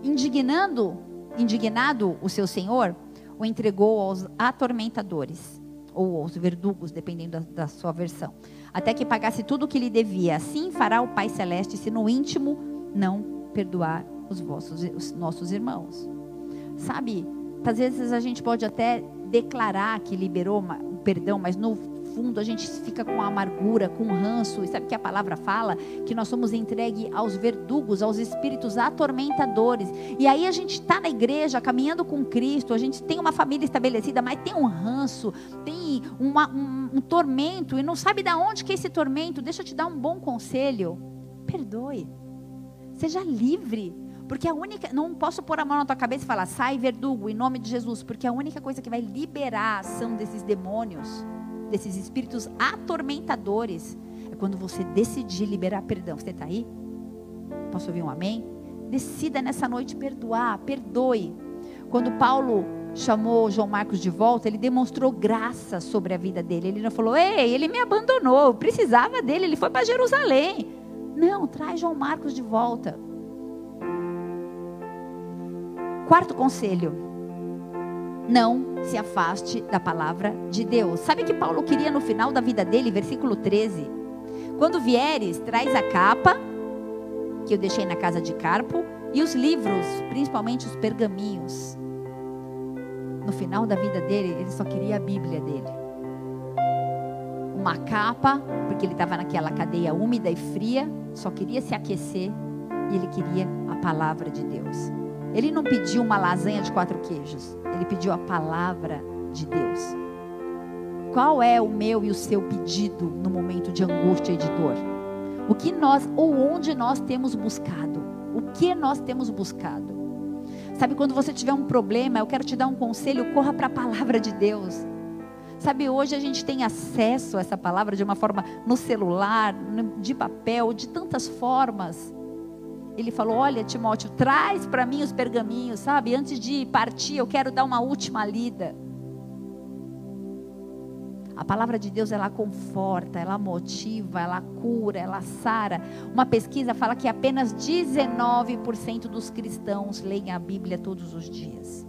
Speaker 1: indignando, indignado o seu senhor, o entregou aos atormentadores, ou aos verdugos, dependendo da, da sua versão até que pagasse tudo o que lhe devia. Assim fará o Pai Celeste, se no íntimo não perdoar os, vossos, os nossos irmãos. Sabe, às vezes a gente pode até declarar que liberou o perdão, mas no fundo a gente fica com amargura, com ranço. E sabe que a palavra fala? Que nós somos entregues aos verdugos, aos espíritos atormentadores. E aí a gente está na igreja, caminhando com Cristo, a gente tem uma família estabelecida, mas tem um ranço, tem uma, um, tormento, e não sabe de onde que é esse tormento. Deixa eu te dar um bom conselho. Perdoe. Seja livre. Porque a única, não posso pôr a mão na tua cabeça e falar, sai verdugo, em nome de Jesus, porque a única coisa que vai liberar a ação desses demônios desses espíritos atormentadores, é quando você decidir liberar perdão. Você está aí? Posso ouvir um amém? Decida nessa noite perdoar, perdoe. Quando Paulo chamou João Marcos de volta, ele demonstrou graça sobre a vida dele. Ele não falou, ei, ele me abandonou, eu precisava dele, ele foi para Jerusalém. Não, traz João Marcos de volta. Quarto conselho: não se afaste da palavra de Deus. Sabe o que Paulo queria no final da vida dele, versículo 13? Quando vieres, traz a capa que eu deixei na casa de Carpo e os livros, principalmente os pergaminhos. No final da vida dele, ele só queria a Bíblia dele. Uma capa, porque ele estava naquela cadeia úmida e fria, só queria se aquecer e ele queria a palavra de Deus. Ele não pediu uma lasanha de quatro queijos, ele pediu a palavra de Deus. Qual é o meu e o seu pedido no momento de angústia e de dor? O que nós ou onde nós temos buscado? O que nós temos buscado? Sabe, quando você tiver um problema, eu quero te dar um conselho, corra para a palavra de Deus. Sabe, hoje a gente tem acesso a essa palavra de uma forma no celular, de papel, de tantas formas. Ele falou: Olha, Timóteo, traz para mim os pergaminhos, sabe? Antes de partir, eu quero dar uma última lida. A palavra de Deus ela conforta, ela motiva, ela cura, ela sara. Uma pesquisa fala que apenas 19% dos cristãos leem a Bíblia todos os dias.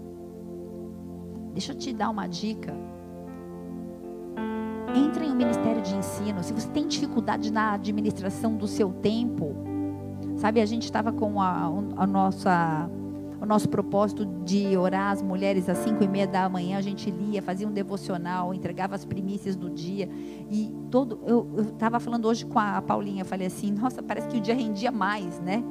Speaker 1: Deixa eu te dar uma dica. Entre em um ministério de ensino. Se você tem dificuldade na administração do seu tempo, sabe, a gente estava com a, a nossa o nosso propósito de orar as mulheres às cinco e meia da manhã, a gente lia, fazia um devocional, entregava as primícias do dia. E todo. Eu estava falando hoje com a Paulinha, falei assim, nossa, parece que o dia rendia mais, né?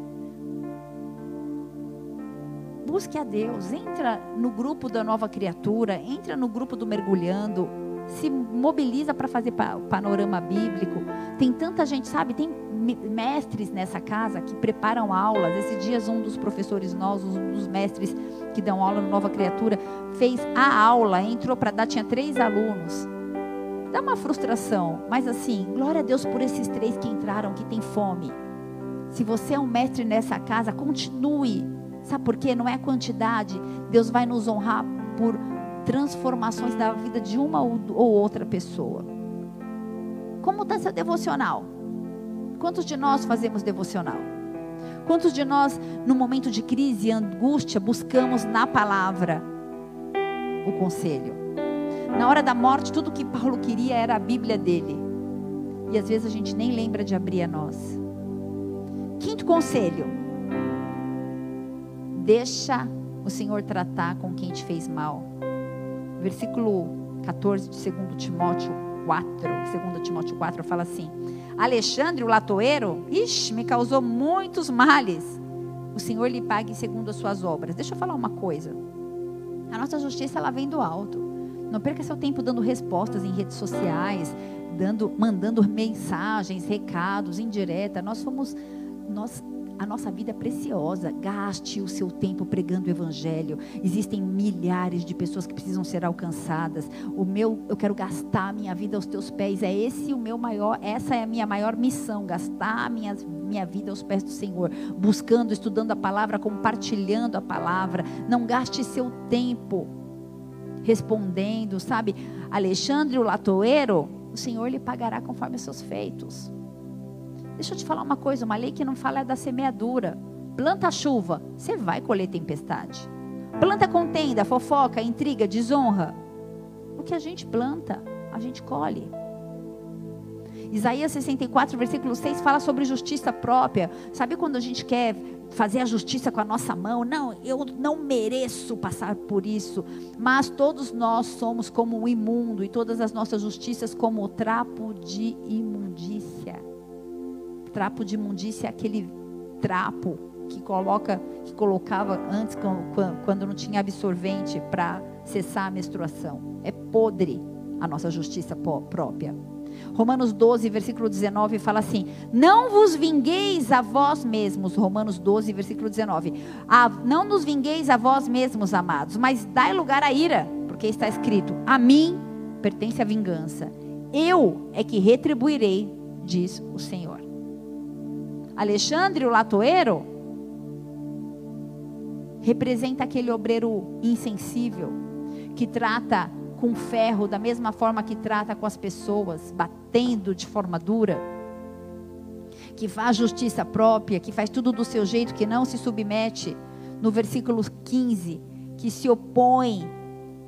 Speaker 1: Busque a Deus, entra no grupo da nova criatura, entra no grupo do mergulhando, se mobiliza para fazer panorama bíblico. Tem tanta gente, sabe? Tem mestres nessa casa que preparam aulas. Esses dias, um dos professores nossos, um dos mestres que dão aula no Nova Criatura, fez a aula, entrou para dar, tinha três alunos. Dá uma frustração, mas assim, glória a Deus por esses três que entraram, que têm fome. Se você é um mestre nessa casa, continue. Sabe por quê? Não é quantidade. Deus vai nos honrar por transformações da vida de uma ou outra pessoa. Como está seu devocional? Quantos de nós fazemos devocional? Quantos de nós, no momento de crise e angústia, buscamos na palavra o conselho? Na hora da morte, tudo que Paulo queria era a Bíblia dele. E às vezes a gente nem lembra de abrir a nós. Quinto conselho: deixa o Senhor tratar com quem te fez mal. Versículo 14 de 2 Timóteo 4, 2 Timóteo 4 fala assim: Alexandre, o latoeiro, ixi, me causou muitos males. O Senhor lhe pague segundo as suas obras. Deixa eu falar uma coisa. A nossa justiça ela vem do alto. Não perca seu tempo dando respostas em redes sociais, dando, mandando mensagens, recados, indireta. Nós somos nós a nossa vida é preciosa. Gaste o seu tempo pregando o evangelho. Existem milhares de pessoas que precisam ser alcançadas. O meu, eu quero gastar a minha vida aos teus pés. É esse o meu maior, essa é a minha maior missão, gastar a minha, minha vida aos pés do Senhor, buscando, estudando a palavra, compartilhando a palavra. Não gaste seu tempo respondendo, sabe? Alexandre o latoeiro, o Senhor lhe pagará conforme os seus feitos. Deixa eu te falar uma coisa: uma lei que não fala é da semeadura. Planta chuva, você vai colher tempestade. Planta contenda, fofoca, intriga, desonra. O que a gente planta, a gente colhe. Isaías 64, versículo 6 fala sobre justiça própria. Sabe quando a gente quer fazer a justiça com a nossa mão? Não, eu não mereço passar por isso. Mas todos nós somos como o imundo e todas as nossas justiças como o trapo de imundícia. Trapo de imundícia é aquele trapo que coloca, que colocava antes quando não tinha absorvente para cessar a menstruação. É podre a nossa justiça própria. Romanos 12, versículo 19 fala assim: Não vos vingueis a vós mesmos. Romanos 12, versículo 19. Ah, não nos vingueis a vós mesmos, amados, mas dai lugar à ira, porque está escrito: A mim pertence a vingança. Eu é que retribuirei, diz o Senhor. Alexandre, o latoeiro, representa aquele obreiro insensível que trata com ferro da mesma forma que trata com as pessoas, batendo de forma dura, que faz justiça própria, que faz tudo do seu jeito, que não se submete. No versículo 15, que se opõe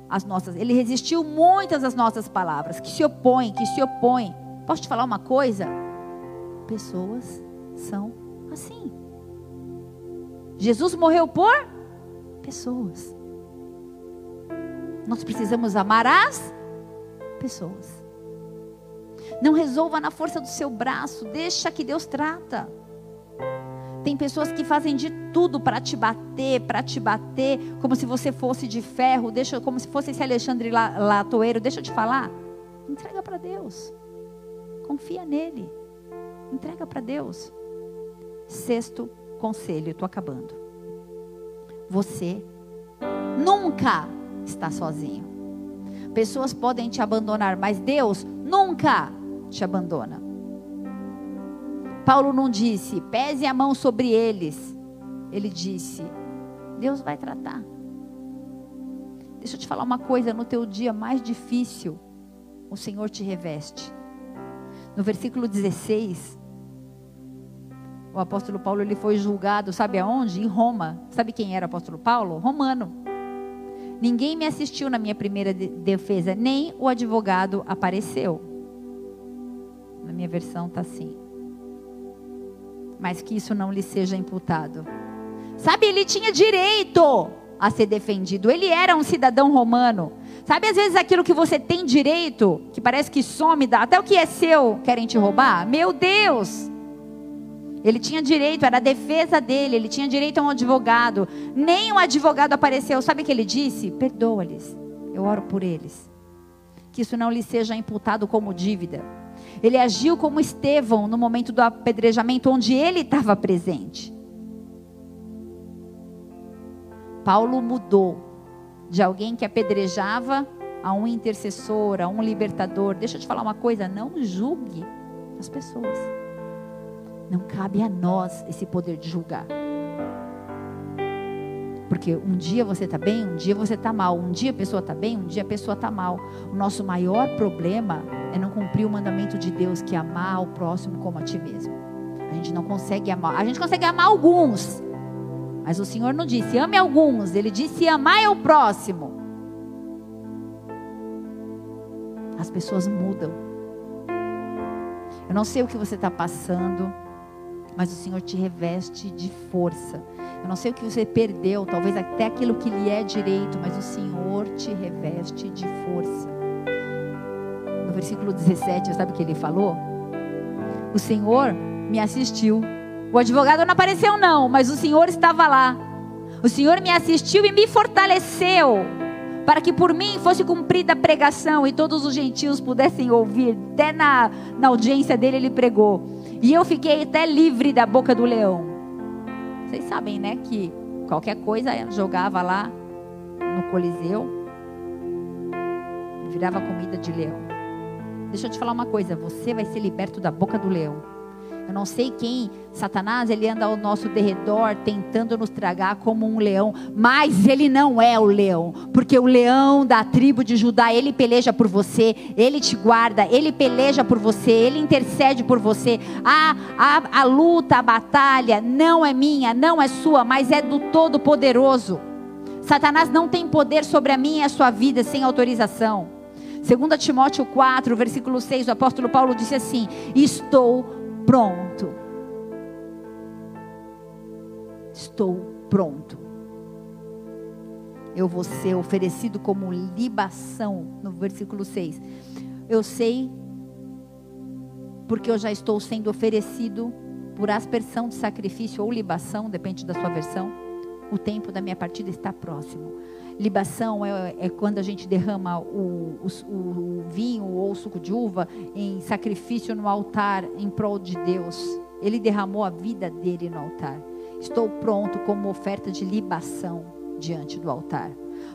Speaker 1: às nossas, ele resistiu muitas às nossas palavras, que se opõem, que se opõem. Posso te falar uma coisa? Pessoas são assim. Jesus morreu por pessoas. Nós precisamos amar as pessoas. Não resolva na força do seu braço, deixa que Deus trata. Tem pessoas que fazem de tudo para te bater, para te bater, como se você fosse de ferro, deixa, como se fosse esse Alexandre Latoeiro. Deixa eu te falar. Entrega para Deus. Confia nele. Entrega para Deus. Sexto conselho, estou acabando. Você nunca está sozinho. Pessoas podem te abandonar, mas Deus nunca te abandona. Paulo não disse, pese a mão sobre eles. Ele disse, Deus vai tratar. Deixa eu te falar uma coisa: no teu dia mais difícil, o Senhor te reveste. No versículo 16, o apóstolo Paulo ele foi julgado, sabe aonde? Em Roma. Sabe quem era o apóstolo Paulo? Romano. Ninguém me assistiu na minha primeira defesa, nem o advogado apareceu. Na minha versão está assim mas que isso não lhe seja imputado. Sabe, ele tinha direito a ser defendido, ele era um cidadão romano. Sabe, às vezes aquilo que você tem direito, que parece que some, até o que é seu, querem te roubar? Meu Deus! Ele tinha direito, era a defesa dele, ele tinha direito a um advogado. Nem um advogado apareceu. Sabe o que ele disse? Perdoa-lhes, eu oro por eles. Que isso não lhe seja imputado como dívida. Ele agiu como Estevão no momento do apedrejamento, onde ele estava presente. Paulo mudou de alguém que apedrejava a um intercessor, a um libertador. Deixa eu te falar uma coisa: não julgue as pessoas. Não cabe a nós esse poder de julgar. Porque um dia você está bem, um dia você está mal. Um dia a pessoa está bem, um dia a pessoa está mal. O nosso maior problema é não cumprir o mandamento de Deus, que é amar o próximo como a ti mesmo. A gente não consegue amar. A gente consegue amar alguns. Mas o Senhor não disse ame alguns. Ele disse amar o próximo. As pessoas mudam. Eu não sei o que você está passando mas o Senhor te reveste de força. Eu não sei o que você perdeu, talvez até aquilo que lhe é direito, mas o Senhor te reveste de força. No versículo 17, sabe o que ele falou? O Senhor me assistiu. O advogado não apareceu, não, mas o Senhor estava lá. O Senhor me assistiu e me fortaleceu para que por mim fosse cumprida a pregação e todos os gentios pudessem ouvir. Até na, na audiência dele ele pregou. E eu fiquei até livre da boca do leão. Vocês sabem, né, que qualquer coisa jogava lá no Coliseu, virava comida de leão. Deixa eu te falar uma coisa, você vai ser liberto da boca do leão. Eu não sei quem, Satanás, ele anda ao nosso derredor tentando nos tragar como um leão, mas ele não é o leão, porque o leão da tribo de Judá, ele peleja por você, ele te guarda, ele peleja por você, ele intercede por você. A, a, a luta, a batalha não é minha, não é sua, mas é do Todo-Poderoso. Satanás não tem poder sobre a minha e a sua vida sem autorização. 2 Timóteo 4, versículo 6, o apóstolo Paulo disse assim: Estou pronto. Estou pronto. Eu vou ser oferecido como libação, no versículo 6. Eu sei, porque eu já estou sendo oferecido por aspersão de sacrifício ou libação, depende da sua versão. O tempo da minha partida está próximo. Libação é, é quando a gente derrama o, o, o vinho ou o suco de uva em sacrifício no altar em prol de Deus. Ele derramou a vida dele no altar. Estou pronto como oferta de libação diante do altar.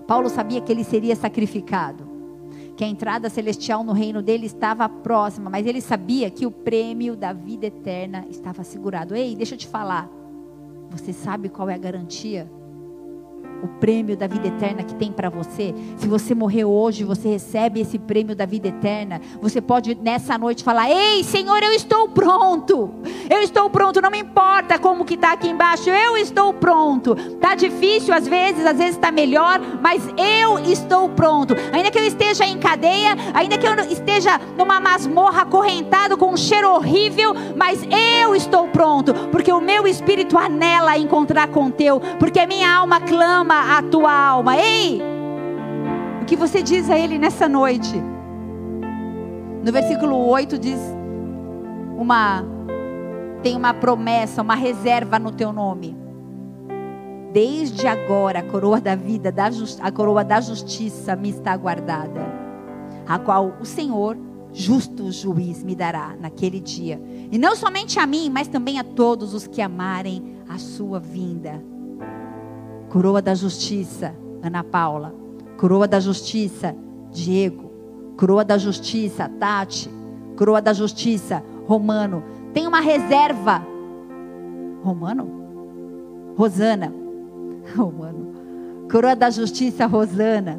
Speaker 1: Paulo sabia que ele seria sacrificado, que a entrada celestial no reino dele estava próxima, mas ele sabia que o prêmio da vida eterna estava assegurado. Ei, deixa eu te falar. Você sabe qual é a garantia o prêmio da vida eterna que tem para você. Se você morrer hoje, você recebe esse prêmio da vida eterna. Você pode nessa noite falar: "Ei, Senhor, eu estou pronto. Eu estou pronto, não me importa como que tá aqui embaixo. Eu estou pronto. Tá difícil às vezes, às vezes está melhor, mas eu estou pronto. Ainda que eu esteja em cadeia, ainda que eu esteja numa masmorra acorrentado com um cheiro horrível, mas eu estou pronto, porque o meu espírito anela encontrar com o teu, porque a minha alma clama a tua alma. Ei! O que você diz a ele nessa noite? No versículo 8 diz uma tem uma promessa, uma reserva no teu nome. Desde agora a coroa da vida, a coroa da justiça me está guardada, a qual o Senhor, justo juiz, me dará naquele dia. E não somente a mim, mas também a todos os que amarem a sua vinda. Coroa da Justiça, Ana Paula. Coroa da Justiça, Diego. Coroa da Justiça, Tati. Coroa da Justiça, Romano. Tem uma reserva. Romano? Rosana. <laughs> Romano. Coroa da Justiça, Rosana.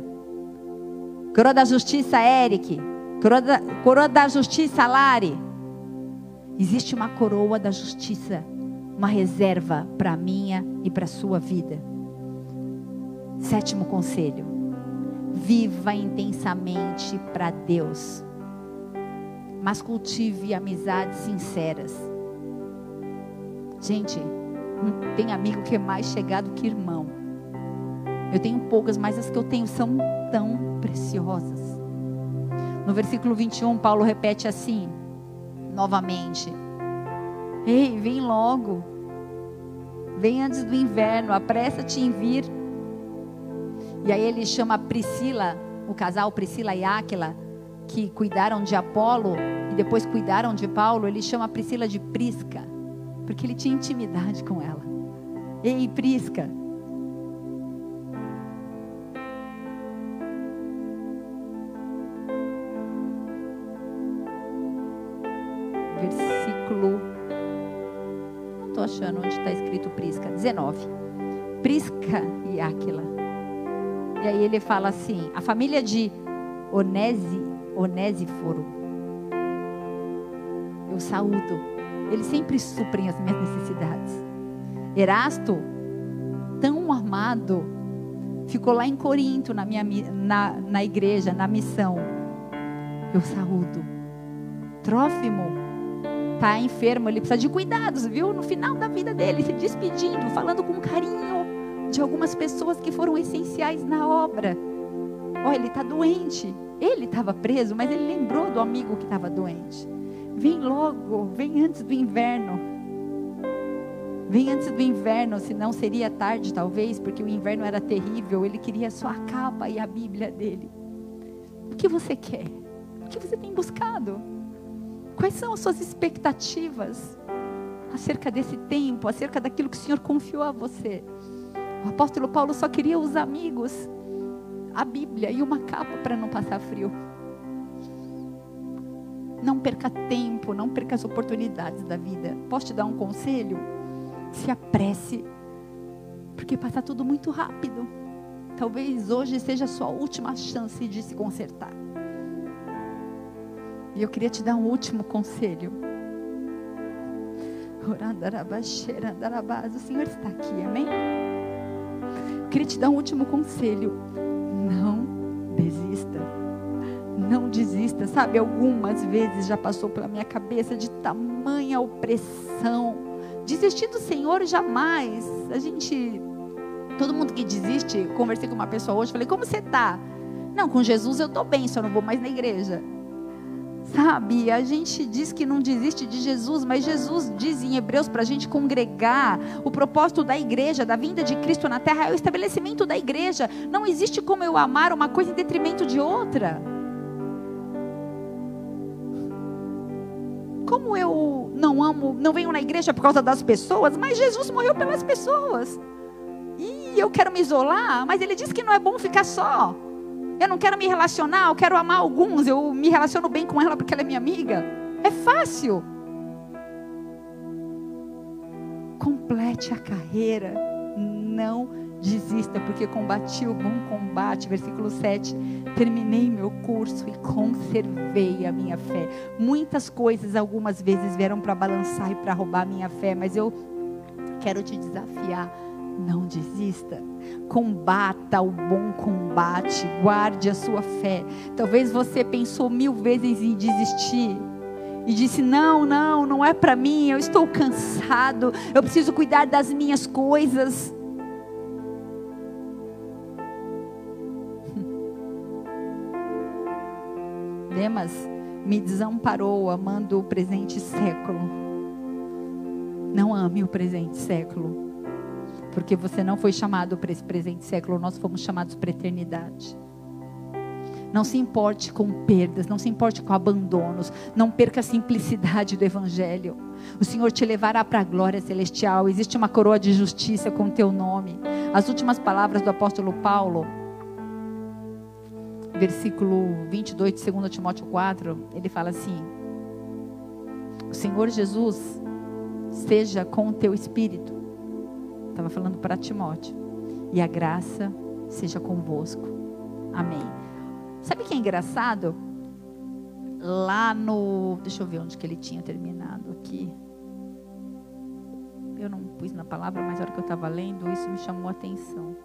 Speaker 1: Coroa da Justiça, Eric. Coroa da, coroa da Justiça, Lari. Existe uma coroa da justiça, uma reserva para a minha e para a sua vida. Sétimo conselho: viva intensamente para Deus, mas cultive amizades sinceras. Gente, tem amigo que é mais chegado que irmão. Eu tenho poucas, mas as que eu tenho são tão preciosas. No versículo 21, Paulo repete assim, novamente: Ei, vem logo. Vem antes do inverno, apressa-te em vir. E aí ele chama Priscila, o casal Priscila e Áquila, que cuidaram de Apolo e depois cuidaram de Paulo, ele chama Priscila de Prisca, porque ele tinha intimidade com ela. Ei, Prisca. Versículo. Não estou achando onde está escrito Prisca. 19. Prisca e Áquila e aí ele fala assim: a família de Onesi, Onésiforo, eu saúdo. Eles sempre suprem as minhas necessidades. Erasto, tão amado, ficou lá em Corinto, na, minha, na, na igreja, na missão. Eu saúdo. Trófimo, está enfermo, ele precisa de cuidados, viu? No final da vida dele, se despedindo, falando com carinho de algumas pessoas que foram essenciais na obra. Olha, ele está doente. Ele estava preso, mas ele lembrou do amigo que estava doente. Vem logo, vem antes do inverno. Vem antes do inverno, senão seria tarde, talvez, porque o inverno era terrível. Ele queria só a capa e a Bíblia dele. O que você quer? O que você tem buscado? Quais são as suas expectativas acerca desse tempo, acerca daquilo que o Senhor confiou a você? O apóstolo Paulo só queria os amigos, a Bíblia e uma capa para não passar frio. Não perca tempo, não perca as oportunidades da vida. Posso te dar um conselho? Se apresse, porque passa tudo muito rápido. Talvez hoje seja a sua última chance de se consertar. E eu queria te dar um último conselho. O Senhor está aqui, amém? Queria te dar um último conselho. Não desista. Não desista. Sabe, algumas vezes já passou pela minha cabeça de tamanha opressão. Desistir do Senhor jamais. A gente. Todo mundo que desiste, conversei com uma pessoa hoje, falei, como você está? Não, com Jesus eu estou bem, só não vou mais na igreja. Sabe, a gente diz que não desiste de Jesus, mas Jesus diz em Hebreus para a gente congregar. O propósito da igreja, da vinda de Cristo na terra, é o estabelecimento da igreja. Não existe como eu amar uma coisa em detrimento de outra. Como eu não amo, não venho na igreja por causa das pessoas, mas Jesus morreu pelas pessoas. E eu quero me isolar, mas ele diz que não é bom ficar só. Eu não quero me relacionar, eu quero amar alguns, eu me relaciono bem com ela porque ela é minha amiga. É fácil. Complete a carreira, não desista, porque combati o bom combate. Versículo 7. Terminei meu curso e conservei a minha fé. Muitas coisas, algumas vezes, vieram para balançar e para roubar a minha fé, mas eu quero te desafiar. Não desista. Combata o bom combate. Guarde a sua fé. Talvez você pensou mil vezes em desistir e disse: Não, não, não é para mim, eu estou cansado, eu preciso cuidar das minhas coisas. <laughs> Demas me desamparou amando o presente século. Não ame o presente século, porque você não foi chamado para esse presente século, nós fomos chamados para a eternidade. Não se importe com perdas, não se importe com abandonos, não perca a simplicidade do Evangelho. O Senhor te levará para a glória celestial. Existe uma coroa de justiça com teu nome. As últimas palavras do apóstolo Paulo, versículo 22 de 2 Timóteo 4, ele fala assim: O Senhor Jesus seja com o teu espírito. Estava falando para Timóteo. E a graça seja convosco. Amém. Sabe que é engraçado? Lá no. Deixa eu ver onde que ele tinha terminado aqui. Eu não pus na palavra, mas na hora que eu estava lendo, isso me chamou a atenção.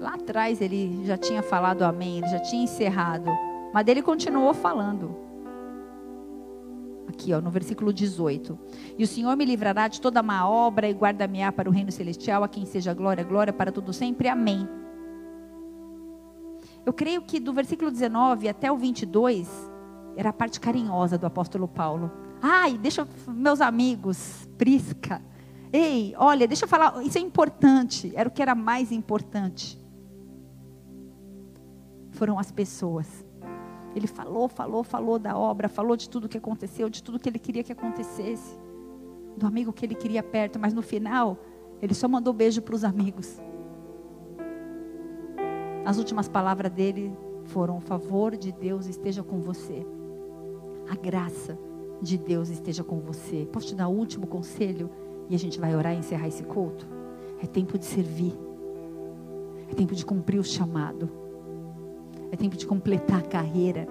Speaker 1: Lá atrás ele já tinha falado amém, ele já tinha encerrado. Mas ele continuou falando. Aqui, ó, no versículo 18. E o Senhor me livrará de toda má obra e guarda-me para o reino celestial, a quem seja glória, glória para todo sempre. Amém. Eu creio que do versículo 19 até o 22 era a parte carinhosa do apóstolo Paulo. Ai, deixa meus amigos, Prisca. Ei, olha, deixa eu falar, isso é importante. Era o que era mais importante. Foram as pessoas. Ele falou, falou, falou da obra, falou de tudo que aconteceu, de tudo que ele queria que acontecesse, do amigo que ele queria perto, mas no final, ele só mandou beijo para os amigos. As últimas palavras dele foram: o favor de Deus esteja com você. A graça de Deus esteja com você. Posso te dar o último conselho? E a gente vai orar e encerrar esse culto. É tempo de servir. É tempo de cumprir o chamado. É tempo de completar a carreira.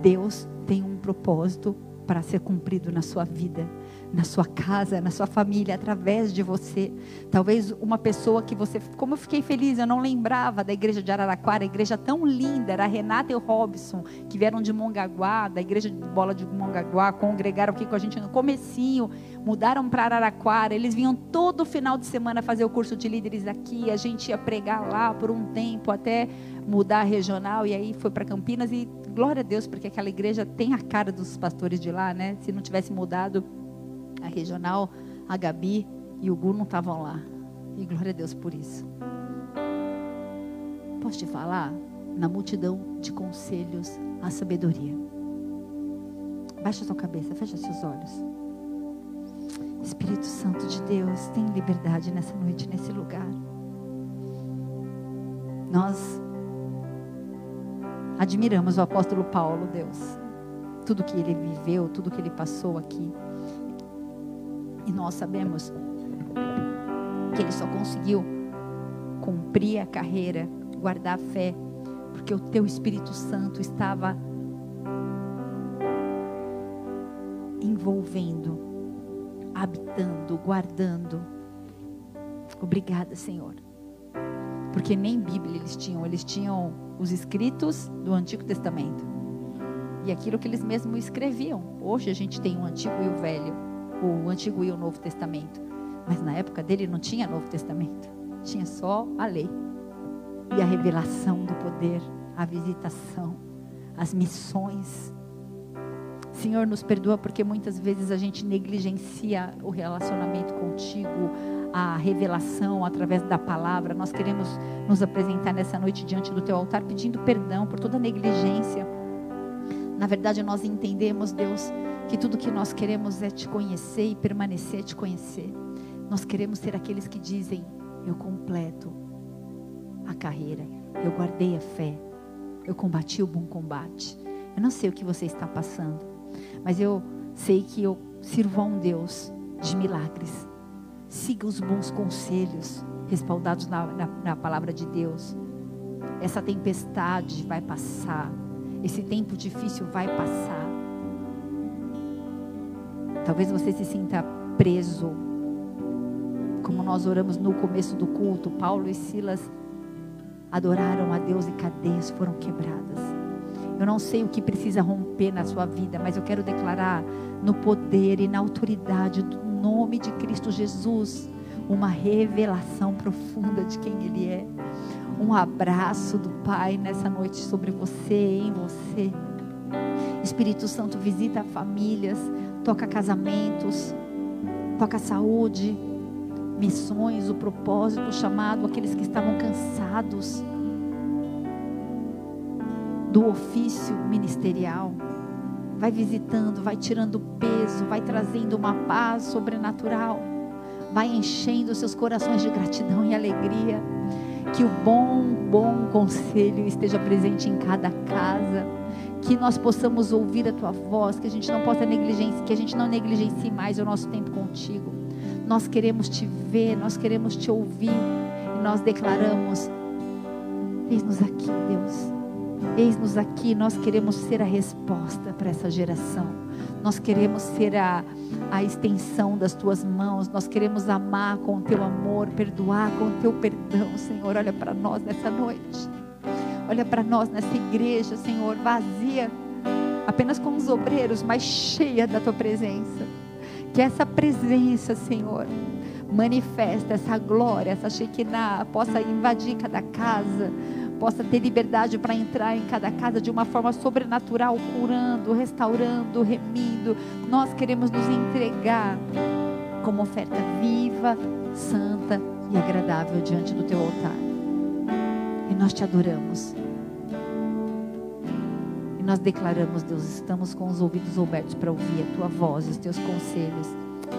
Speaker 1: Deus tem um propósito para ser cumprido na sua vida na sua casa, na sua família, através de você. Talvez uma pessoa que você. Como eu fiquei feliz, eu não lembrava da igreja de Araraquara, a igreja tão linda, era a Renata e o Robson, que vieram de Mongaguá, da igreja de bola de Mongaguá, congregaram aqui com a gente no comecinho, mudaram para Araraquara, eles vinham todo final de semana fazer o curso de líderes aqui, a gente ia pregar lá por um tempo até mudar regional e aí foi para Campinas e glória a Deus porque aquela igreja tem a cara dos pastores de lá, né? Se não tivesse mudado, a regional, a Gabi e o Gu não estavam lá. E glória a Deus por isso. Posso te falar? Na multidão de conselhos, a sabedoria. Baixa sua cabeça, fecha seus olhos. Espírito Santo de Deus, tem liberdade nessa noite, nesse lugar. Nós admiramos o apóstolo Paulo, Deus. Tudo que ele viveu, tudo que ele passou aqui. E nós sabemos que ele só conseguiu cumprir a carreira, guardar a fé, porque o teu Espírito Santo estava envolvendo, habitando, guardando. Obrigada, Senhor. Porque nem Bíblia eles tinham, eles tinham os escritos do Antigo Testamento. E aquilo que eles mesmos escreviam. Hoje a gente tem o Antigo e o Velho o Antigo e o Novo Testamento. Mas na época dele não tinha Novo Testamento, tinha só a lei e a revelação do poder, a visitação, as missões. Senhor, nos perdoa porque muitas vezes a gente negligencia o relacionamento contigo, a revelação através da palavra. Nós queremos nos apresentar nessa noite diante do teu altar pedindo perdão por toda negligência. Na verdade, nós entendemos, Deus, que tudo que nós queremos é te conhecer e permanecer te conhecer. Nós queremos ser aqueles que dizem: Eu completo a carreira, eu guardei a fé, eu combati o bom combate. Eu não sei o que você está passando, mas eu sei que eu sirvo a um Deus de milagres. Siga os bons conselhos respaldados na, na, na palavra de Deus. Essa tempestade vai passar. Esse tempo difícil vai passar. Talvez você se sinta preso. Como nós oramos no começo do culto, Paulo e Silas adoraram a Deus e cadeias foram quebradas. Eu não sei o que precisa romper na sua vida, mas eu quero declarar no poder e na autoridade do nome de Cristo Jesus uma revelação profunda de quem Ele é. Um abraço do Pai nessa noite sobre você, em você. Espírito Santo visita famílias, toca casamentos, toca saúde, missões, o propósito, o chamado, aqueles que estavam cansados do ofício ministerial. Vai visitando, vai tirando peso, vai trazendo uma paz sobrenatural, vai enchendo seus corações de gratidão e alegria. Que o bom, bom conselho esteja presente em cada casa. Que nós possamos ouvir a tua voz, que a gente não possa negligenciar, que a gente não negligencie mais o nosso tempo contigo. Nós queremos te ver, nós queremos te ouvir. E nós declaramos: Eis-nos aqui, Deus. Eis-nos aqui, nós queremos ser a resposta para essa geração. Nós queremos ser a, a extensão das tuas mãos. Nós queremos amar com o teu amor, perdoar com o teu perdão, Senhor. Olha para nós nessa noite. Olha para nós nessa igreja, Senhor, vazia, apenas com os obreiros, mas cheia da tua presença. Que essa presença, Senhor, manifesta essa glória, essa Shekinah, possa invadir cada casa possa ter liberdade para entrar em cada casa de uma forma sobrenatural, curando, restaurando, remindo. Nós queremos nos entregar como oferta viva, santa e agradável diante do teu altar. E nós te adoramos. E nós declaramos, Deus, estamos com os ouvidos abertos para ouvir a tua voz, os teus conselhos.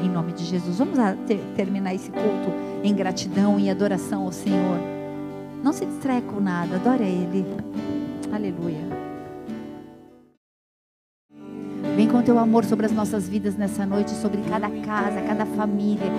Speaker 1: Em nome de Jesus. Vamos ter, terminar esse culto em gratidão e adoração ao Senhor. Não se distraia com nada, adore a Ele. Aleluia. Vem com teu amor sobre as nossas vidas nessa noite, sobre cada casa, cada família.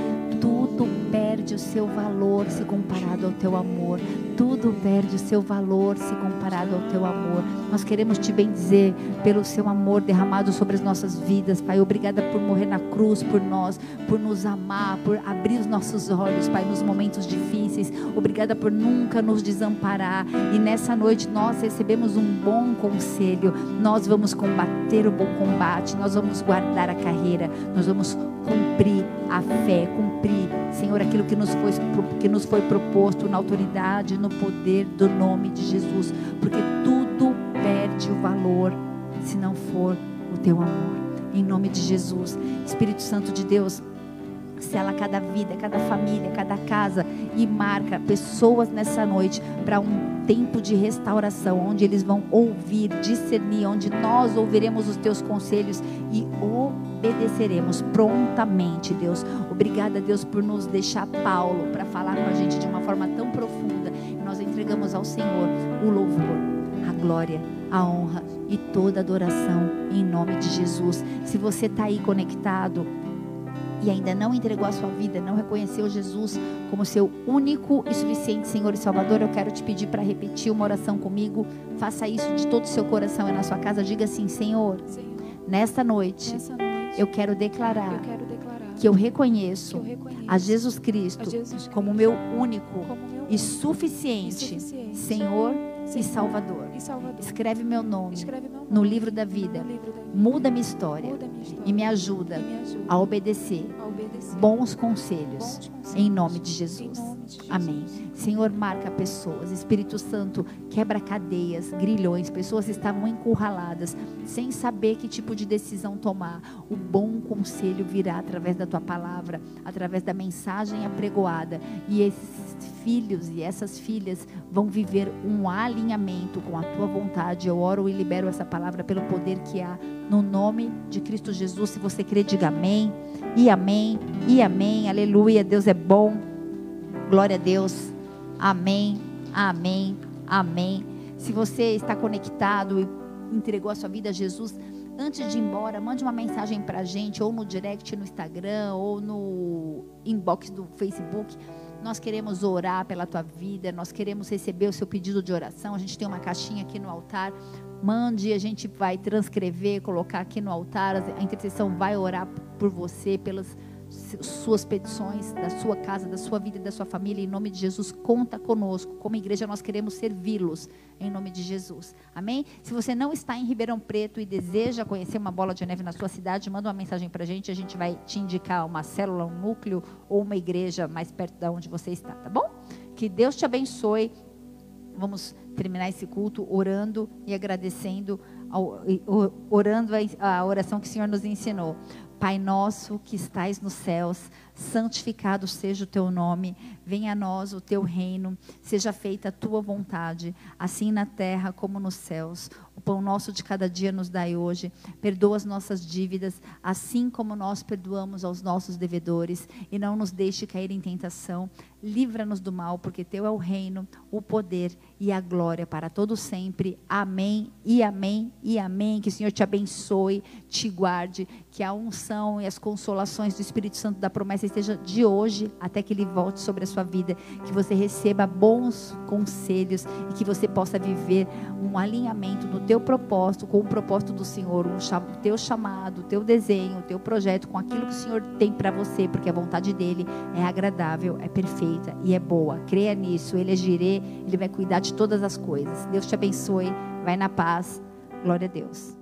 Speaker 1: Tudo perde o seu valor se comparado ao teu amor. Tudo perde o seu valor se comparado ao teu amor. Nós queremos te bendizer pelo seu amor derramado sobre as nossas vidas, Pai. Obrigada por morrer na cruz por nós, por nos amar, por abrir os nossos olhos, Pai, nos momentos difíceis. Obrigada por nunca nos desamparar. E nessa noite nós recebemos um bom conselho. Nós vamos combater o bom combate, nós vamos guardar a carreira, nós vamos cumprir a fé, cumprir, Senhor, aquilo que nos foi, que nos foi proposto na autoridade, no poder do nome de Jesus, porque tudo perde o valor se não for o teu amor. Em nome de Jesus, Espírito Santo de Deus, sela cada vida, cada família, cada casa e marca pessoas nessa noite para um tempo de restauração, onde eles vão ouvir, discernir, onde nós ouviremos os teus conselhos e obedeceremos prontamente, Deus. Obrigada, Deus, por nos deixar Paulo para falar com a gente de uma forma tão profunda. Nós entregamos ao Senhor o louvor, a glória, a honra e toda adoração em nome de Jesus. Se você está aí conectado, e ainda não entregou a sua vida, não reconheceu Jesus como seu único e suficiente Senhor e Salvador, eu quero te pedir para repetir uma oração comigo. Faça isso de todo o seu coração e na sua casa. Diga assim: Senhor, Senhor nesta, noite, nesta noite, eu quero declarar, eu quero declarar que eu reconheço, que eu reconheço a, Jesus Cristo, a Jesus Cristo como meu único como meu e, suficiente, e suficiente Senhor e Salvador. E Salvador. Escreve meu nome, Escreve meu nome no, livro da vida. Livro da vida. Muda, minha história, Muda minha história e me ajuda, e me ajuda a, obedecer a obedecer bons conselhos, bons conselhos em nome de Jesus. Nome de Jesus. Amém. Senhor, marca pessoas. Espírito Santo, quebra cadeias, grilhões. Pessoas estavam encurraladas, sem saber que tipo de decisão tomar. O bom conselho virá através da tua palavra, através da mensagem apregoada. E esses filhos e essas filhas vão viver um alinhamento com a tua vontade. Eu oro e libero essa palavra pelo poder que há no nome de Cristo Jesus. Se você crê, diga amém. E amém. E amém. Aleluia. Deus é bom. Glória a Deus. Amém. Amém. Amém. Se você está conectado e entregou a sua vida a Jesus, antes de ir embora, mande uma mensagem para a gente, ou no direct no Instagram, ou no inbox do Facebook. Nós queremos orar pela tua vida, nós queremos receber o seu pedido de oração. A gente tem uma caixinha aqui no altar. Mande, a gente vai transcrever, colocar aqui no altar. A intercessão vai orar por você, pelas suas petições, da sua casa, da sua vida e da sua família. Em nome de Jesus, conta conosco. Como igreja, nós queremos servi-los. Em nome de Jesus. Amém? Se você não está em Ribeirão Preto e deseja conhecer uma bola de neve na sua cidade, manda uma mensagem para a gente. A gente vai te indicar uma célula, um núcleo ou uma igreja mais perto de onde você está, tá bom? Que Deus te abençoe. Vamos terminar esse culto orando e agradecendo, orando a oração que o Senhor nos ensinou. Pai nosso que estais nos céus, santificado seja o teu nome, venha a nós o teu reino, seja feita a tua vontade, assim na terra como nos céus. O pão nosso de cada dia nos dai hoje. Perdoa as nossas dívidas, assim como nós perdoamos aos nossos devedores, e não nos deixe cair em tentação. Livra-nos do mal, porque teu é o reino, o poder e a glória para todo sempre. Amém. E amém e amém. Que o Senhor te abençoe, te guarde, que a unção e as consolações do Espírito Santo da promessa esteja de hoje até que ele volte sobre a sua vida, que você receba bons conselhos e que você possa viver um alinhamento no teu propósito, com o propósito do Senhor, o um teu chamado, teu desenho, teu projeto, com aquilo que o Senhor tem para você, porque a vontade dele é agradável, é perfeita e é boa. Creia nisso, ele é girê, ele vai cuidar de todas as coisas. Deus te abençoe, vai na paz. Glória a Deus.